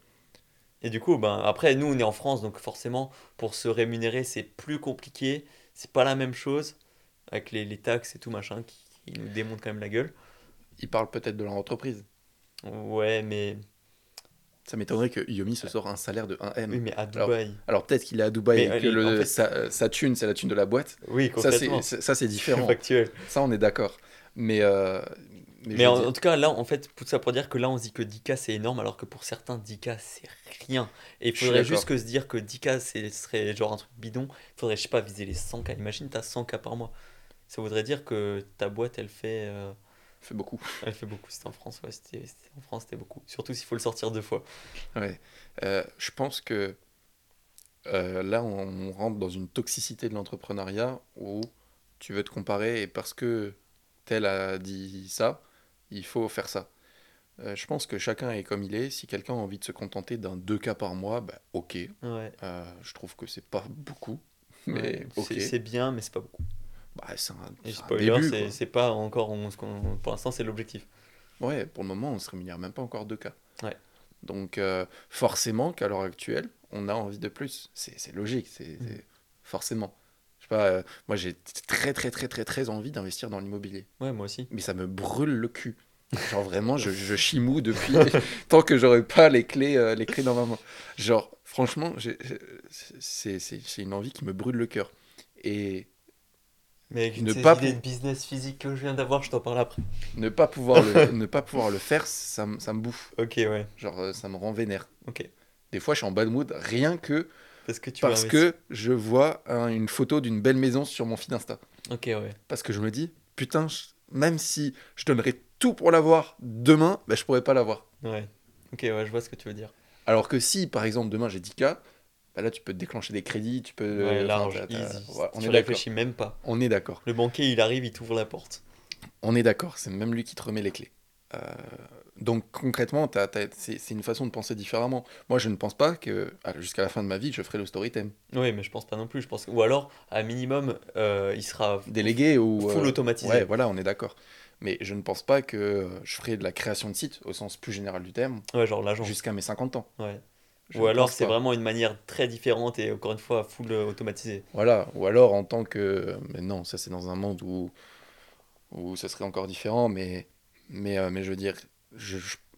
Speaker 1: Et du coup, ben, après, nous, on est en France, donc forcément, pour se rémunérer, c'est plus compliqué. C'est pas la même chose, avec les, les taxes et tout, machin, qui, qui nous démontent quand même la gueule.
Speaker 2: ils parlent peut-être de leur entreprise.
Speaker 1: Ouais, mais,
Speaker 2: Ça m'étonnerait que Yomi se sort un salaire de 1M.
Speaker 1: oui, mais à Dubaï.
Speaker 2: Alors peut-être qu'il est à Dubaï
Speaker 1: Mais,
Speaker 2: et que le,
Speaker 1: en fait-
Speaker 2: sa, sa thune, c'est la thune de la boîte.
Speaker 1: oui,
Speaker 2: c'est- ça, c'est différent.
Speaker 1: Factuel.
Speaker 2: Ça, on est d'accord. Mais, euh, Mais,
Speaker 1: en,
Speaker 2: dis-
Speaker 1: en tout cas, là, en fait, tout ça pour dire que là, on se dit que 10K c'est énorme, alors que pour certains, 10K c'est rien. Et il faudrait juste que se dire que 10K c'est- serait genre un truc bidon. Il faudrait, je sais pas, viser les 100K. Imagine, t'as 100K par mois. Ça voudrait dire que ta boîte, elle fait, euh,
Speaker 2: fait beaucoup.
Speaker 1: elle fait beaucoup. C'était en France, ouais, c'était en France, c'était beaucoup. Surtout s'il faut le sortir deux fois.
Speaker 2: Ouais. Euh, je pense que euh, là, on, on rentre dans une toxicité de l'entrepreneuriat où tu veux te comparer et parce que tel a dit ça, il faut faire ça. Euh, je pense que chacun est comme il est. Si quelqu'un a envie de se contenter d'un 2 cas par mois, bah, ok.
Speaker 1: Ouais.
Speaker 2: Je trouve que c'est pas beaucoup, mais
Speaker 1: Ouais,
Speaker 2: ok.
Speaker 1: c'est- C'est bien, mais c'est pas beaucoup.
Speaker 2: Bah, c'est un,
Speaker 1: spoiler,
Speaker 2: début,
Speaker 1: c'est pas encore. on- ce qu'on- pour l'instant, c'est l'objectif.
Speaker 2: Ouais, pour le moment, on se rémunère même pas encore 2 cas.
Speaker 1: Ouais.
Speaker 2: Donc, euh, forcément qu'à l'heure actuelle, on a envie de plus. C'est c'est logique, c'est
Speaker 1: Mm.
Speaker 2: c'est- forcément. Je sais pas, euh, moi j'ai très très très très très envie d'investir dans l'immobilier.
Speaker 1: Ouais, moi aussi.
Speaker 2: Mais ça me brûle le cul. Genre vraiment, je, je chimou depuis tant que j'aurais pas les clés, euh, les clés dans ma main. Genre, franchement, c'est une envie qui me brûle le cœur. Et
Speaker 1: Mais avec
Speaker 2: Ne
Speaker 1: ces
Speaker 2: pas
Speaker 1: de business physique que je viens d'avoir, je t'en parle après.
Speaker 2: ne pas pouvoir le, ne pas pouvoir le faire, ça, me- ça me bouffe.
Speaker 1: Ok, ouais.
Speaker 2: Genre, euh, ça me rend vénère.
Speaker 1: Ok.
Speaker 2: Des fois, je suis en bad mood rien que
Speaker 1: Parce que tu
Speaker 2: parce que je vois un- une photo d'une belle maison sur mon feed Insta.
Speaker 1: Ok, ouais.
Speaker 2: Parce que je me dis, putain, je- même si je donnerais tout pour l'avoir demain, bah, je pourrais pas l'avoir.
Speaker 1: Ouais. Ok, ouais, je vois ce que tu veux dire.
Speaker 2: Alors que si, par exemple, demain j'ai 10K, bah là, tu peux déclencher des crédits, tu peux...
Speaker 1: Ouais,
Speaker 2: enfin,
Speaker 1: large,
Speaker 2: t'as-
Speaker 1: easy.
Speaker 2: ouais, on
Speaker 1: tu
Speaker 2: est
Speaker 1: réfléchis même pas.
Speaker 2: On est d'accord.
Speaker 1: Le banquier, il arrive, il t'ouvre la porte.
Speaker 2: On est d'accord. C'est même lui qui te remet les clés. Euh, donc concrètement, c'est une façon de penser différemment. Moi, je ne pense pas que ah, jusqu'à la fin de ma vie, je ferai le storytime.
Speaker 1: Oui, mais je pense pas non plus. Je pense que... Ou alors, à minimum, euh, il sera
Speaker 2: Délégué ou...
Speaker 1: full
Speaker 2: euh,
Speaker 1: automatisé.
Speaker 2: Ouais, voilà, on est d'accord. Mais je ne pense pas que je ferai de la création de site au sens plus général du terme
Speaker 1: Ouais, genre l'agent.
Speaker 2: jusqu'à mes 50 ans.
Speaker 1: Ouais. Ou alors, c'est vraiment une manière très différente et encore une fois, full euh, automatisé.
Speaker 2: Voilà, ou alors en tant que... Mais non, ça c'est dans un monde où, où ça serait encore différent, mais, mais, euh, mais je veux dire,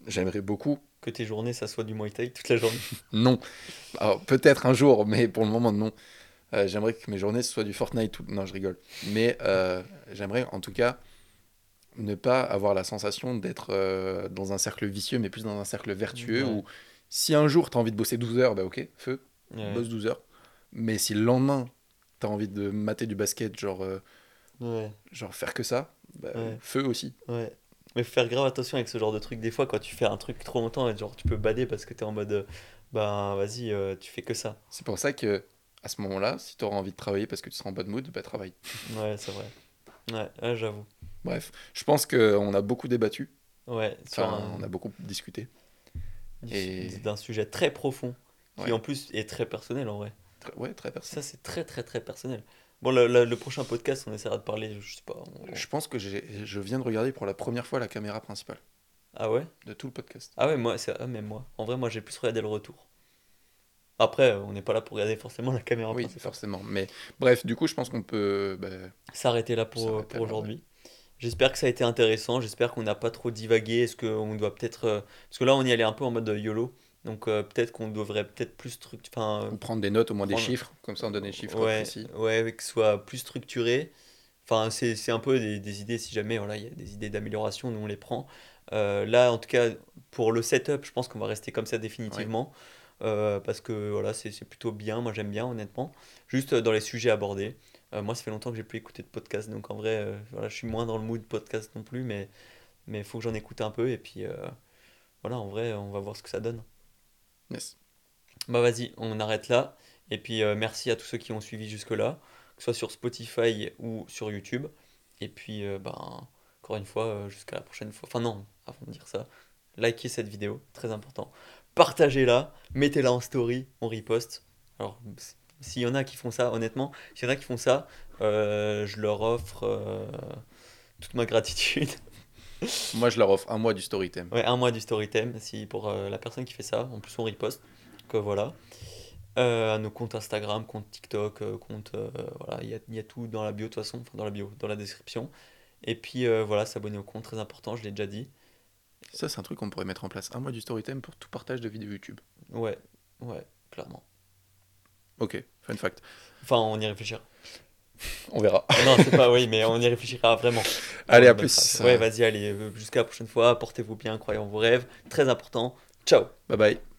Speaker 2: j'aimerais beaucoup.
Speaker 1: Que tes journées, ça soit du Muay Thai toute la journée.
Speaker 2: Non. Peut-être un jour, mais pour le moment non. Euh, j'aimerais que mes journées ce soit du Fortnite. Tout... Non, je rigole. Mais euh, j'aimerais en tout cas ne pas avoir la sensation d'être dans un cercle vicieux, mais plus dans un cercle vertueux
Speaker 1: Ouais.
Speaker 2: où si un jour tu as envie de bosser 12 heures, bah ok, feu,
Speaker 1: Ouais.
Speaker 2: bosse 12 heures. Mais si le lendemain tu as envie de mater du basket, genre, euh,
Speaker 1: Ouais.
Speaker 2: genre faire que ça, bah, feu aussi.
Speaker 1: Ouais. Mais faut faire grave attention avec ce genre de truc. Des fois, quand tu fais un truc trop longtemps, genre tu peux bader parce que t'es en mode, euh, ben vas-y, euh, tu fais que ça.
Speaker 2: C'est pour ça que à ce moment-là, si tu auras envie de travailler parce que tu seras en bad mood, bah travaille.
Speaker 1: Ouais, c'est vrai. Ouais, ouais, j'avoue.
Speaker 2: Bref, je pense qu'on a beaucoup débattu,
Speaker 1: Ouais,
Speaker 2: enfin,
Speaker 1: un-
Speaker 2: on a beaucoup discuté. Et-
Speaker 1: d'un sujet très profond qui
Speaker 2: Ouais.
Speaker 1: en plus est très personnel en vrai.
Speaker 2: Très- ouais, très personnel.
Speaker 1: Ça, c'est très très très personnel. Bon, le, le- le prochain podcast, on essaiera de parler, je sais pas. on-
Speaker 2: Je pense que je viens de regarder pour la première fois la caméra principale
Speaker 1: Ah ouais?
Speaker 2: de tout le podcast.
Speaker 1: Ah ouais, moi, c'est ah, même moi. En vrai, moi, j'ai plus regardé le retour. Après, euh, on n'est pas là pour regarder forcément la caméra
Speaker 2: oui,
Speaker 1: principale.
Speaker 2: forcément. Mais bref, du coup, je pense qu'on peut. bah,
Speaker 1: s'arrêter là pour, pour aujourd'hui. J'espère que ça a été intéressant, j'espère qu'on n'a pas trop divagué, est-ce qu'on doit peut-être... euh, Parce que là on y allait un peu en mode YOLO, donc euh, peut-être qu'on devrait peut-être plus structurer... Enfin,
Speaker 2: ou prendre des notes, au moins des chiffres, comme ça on donne des chiffres
Speaker 1: ouais,
Speaker 2: précis.
Speaker 1: ouais, que ce soit plus structuré. Enfin, c'est un peu des, des idées, si jamais voilà, il y a des idées d'amélioration, nous on les prend. Euh, là, en tout cas, pour le setup, je pense qu'on va rester comme ça définitivement. Euh, parce que voilà, c'est plutôt bien, moi j'aime bien honnêtement. Juste euh, dans les sujets abordés. Euh, moi, ça fait longtemps que j'ai plus écouté de podcast, donc en vrai, euh, voilà, je suis moins dans le mood podcast non plus, mais faut que j'en écoute un peu et puis euh, voilà, en vrai, on va voir ce que ça donne.
Speaker 2: Yes.
Speaker 1: Bah vas-y, on arrête là. Et puis merci à tous ceux qui ont suivi jusque-là, que ce soit sur Spotify ou sur YouTube. Et puis, ben, encore une fois, jusqu'à la prochaine fois. Enfin non, avant de dire ça, likez cette vidéo, très important. Partagez-la, mettez-la en story, on riposte. Alors, s'il y en a qui font ça, honnêtement, s'il y en a qui font ça, euh, je leur offre euh, toute ma gratitude.
Speaker 2: Moi, je leur offre un mois du Storytime.
Speaker 1: Ouais, un mois du Storytime, si pour euh, la personne qui fait ça. En plus, on riposte. Donc voilà. À nos comptes Instagram, compte TikTok, compte. voilà, il y a, y a tout dans la bio, de toute façon. Enfin, dans la bio, dans la description. Et puis voilà, s'abonner au compte, très important, je l'ai déjà dit.
Speaker 2: Ça, c'est un truc qu'on pourrait mettre en place. Un mois du Storytime pour tout partage de vidéos YouTube.
Speaker 1: Ouais, ouais, clairement.
Speaker 2: Ok, fun fact.
Speaker 1: Enfin, on y réfléchira.
Speaker 2: On verra.
Speaker 1: Non, c'est pas oui, mais on y réfléchira vraiment.
Speaker 2: Allez, à plus.
Speaker 1: Ouais, vas-y, allez, euh, jusqu'à la prochaine fois. Portez-vous bien, croyez en vos rêves. Très important. Ciao.
Speaker 2: Bye bye.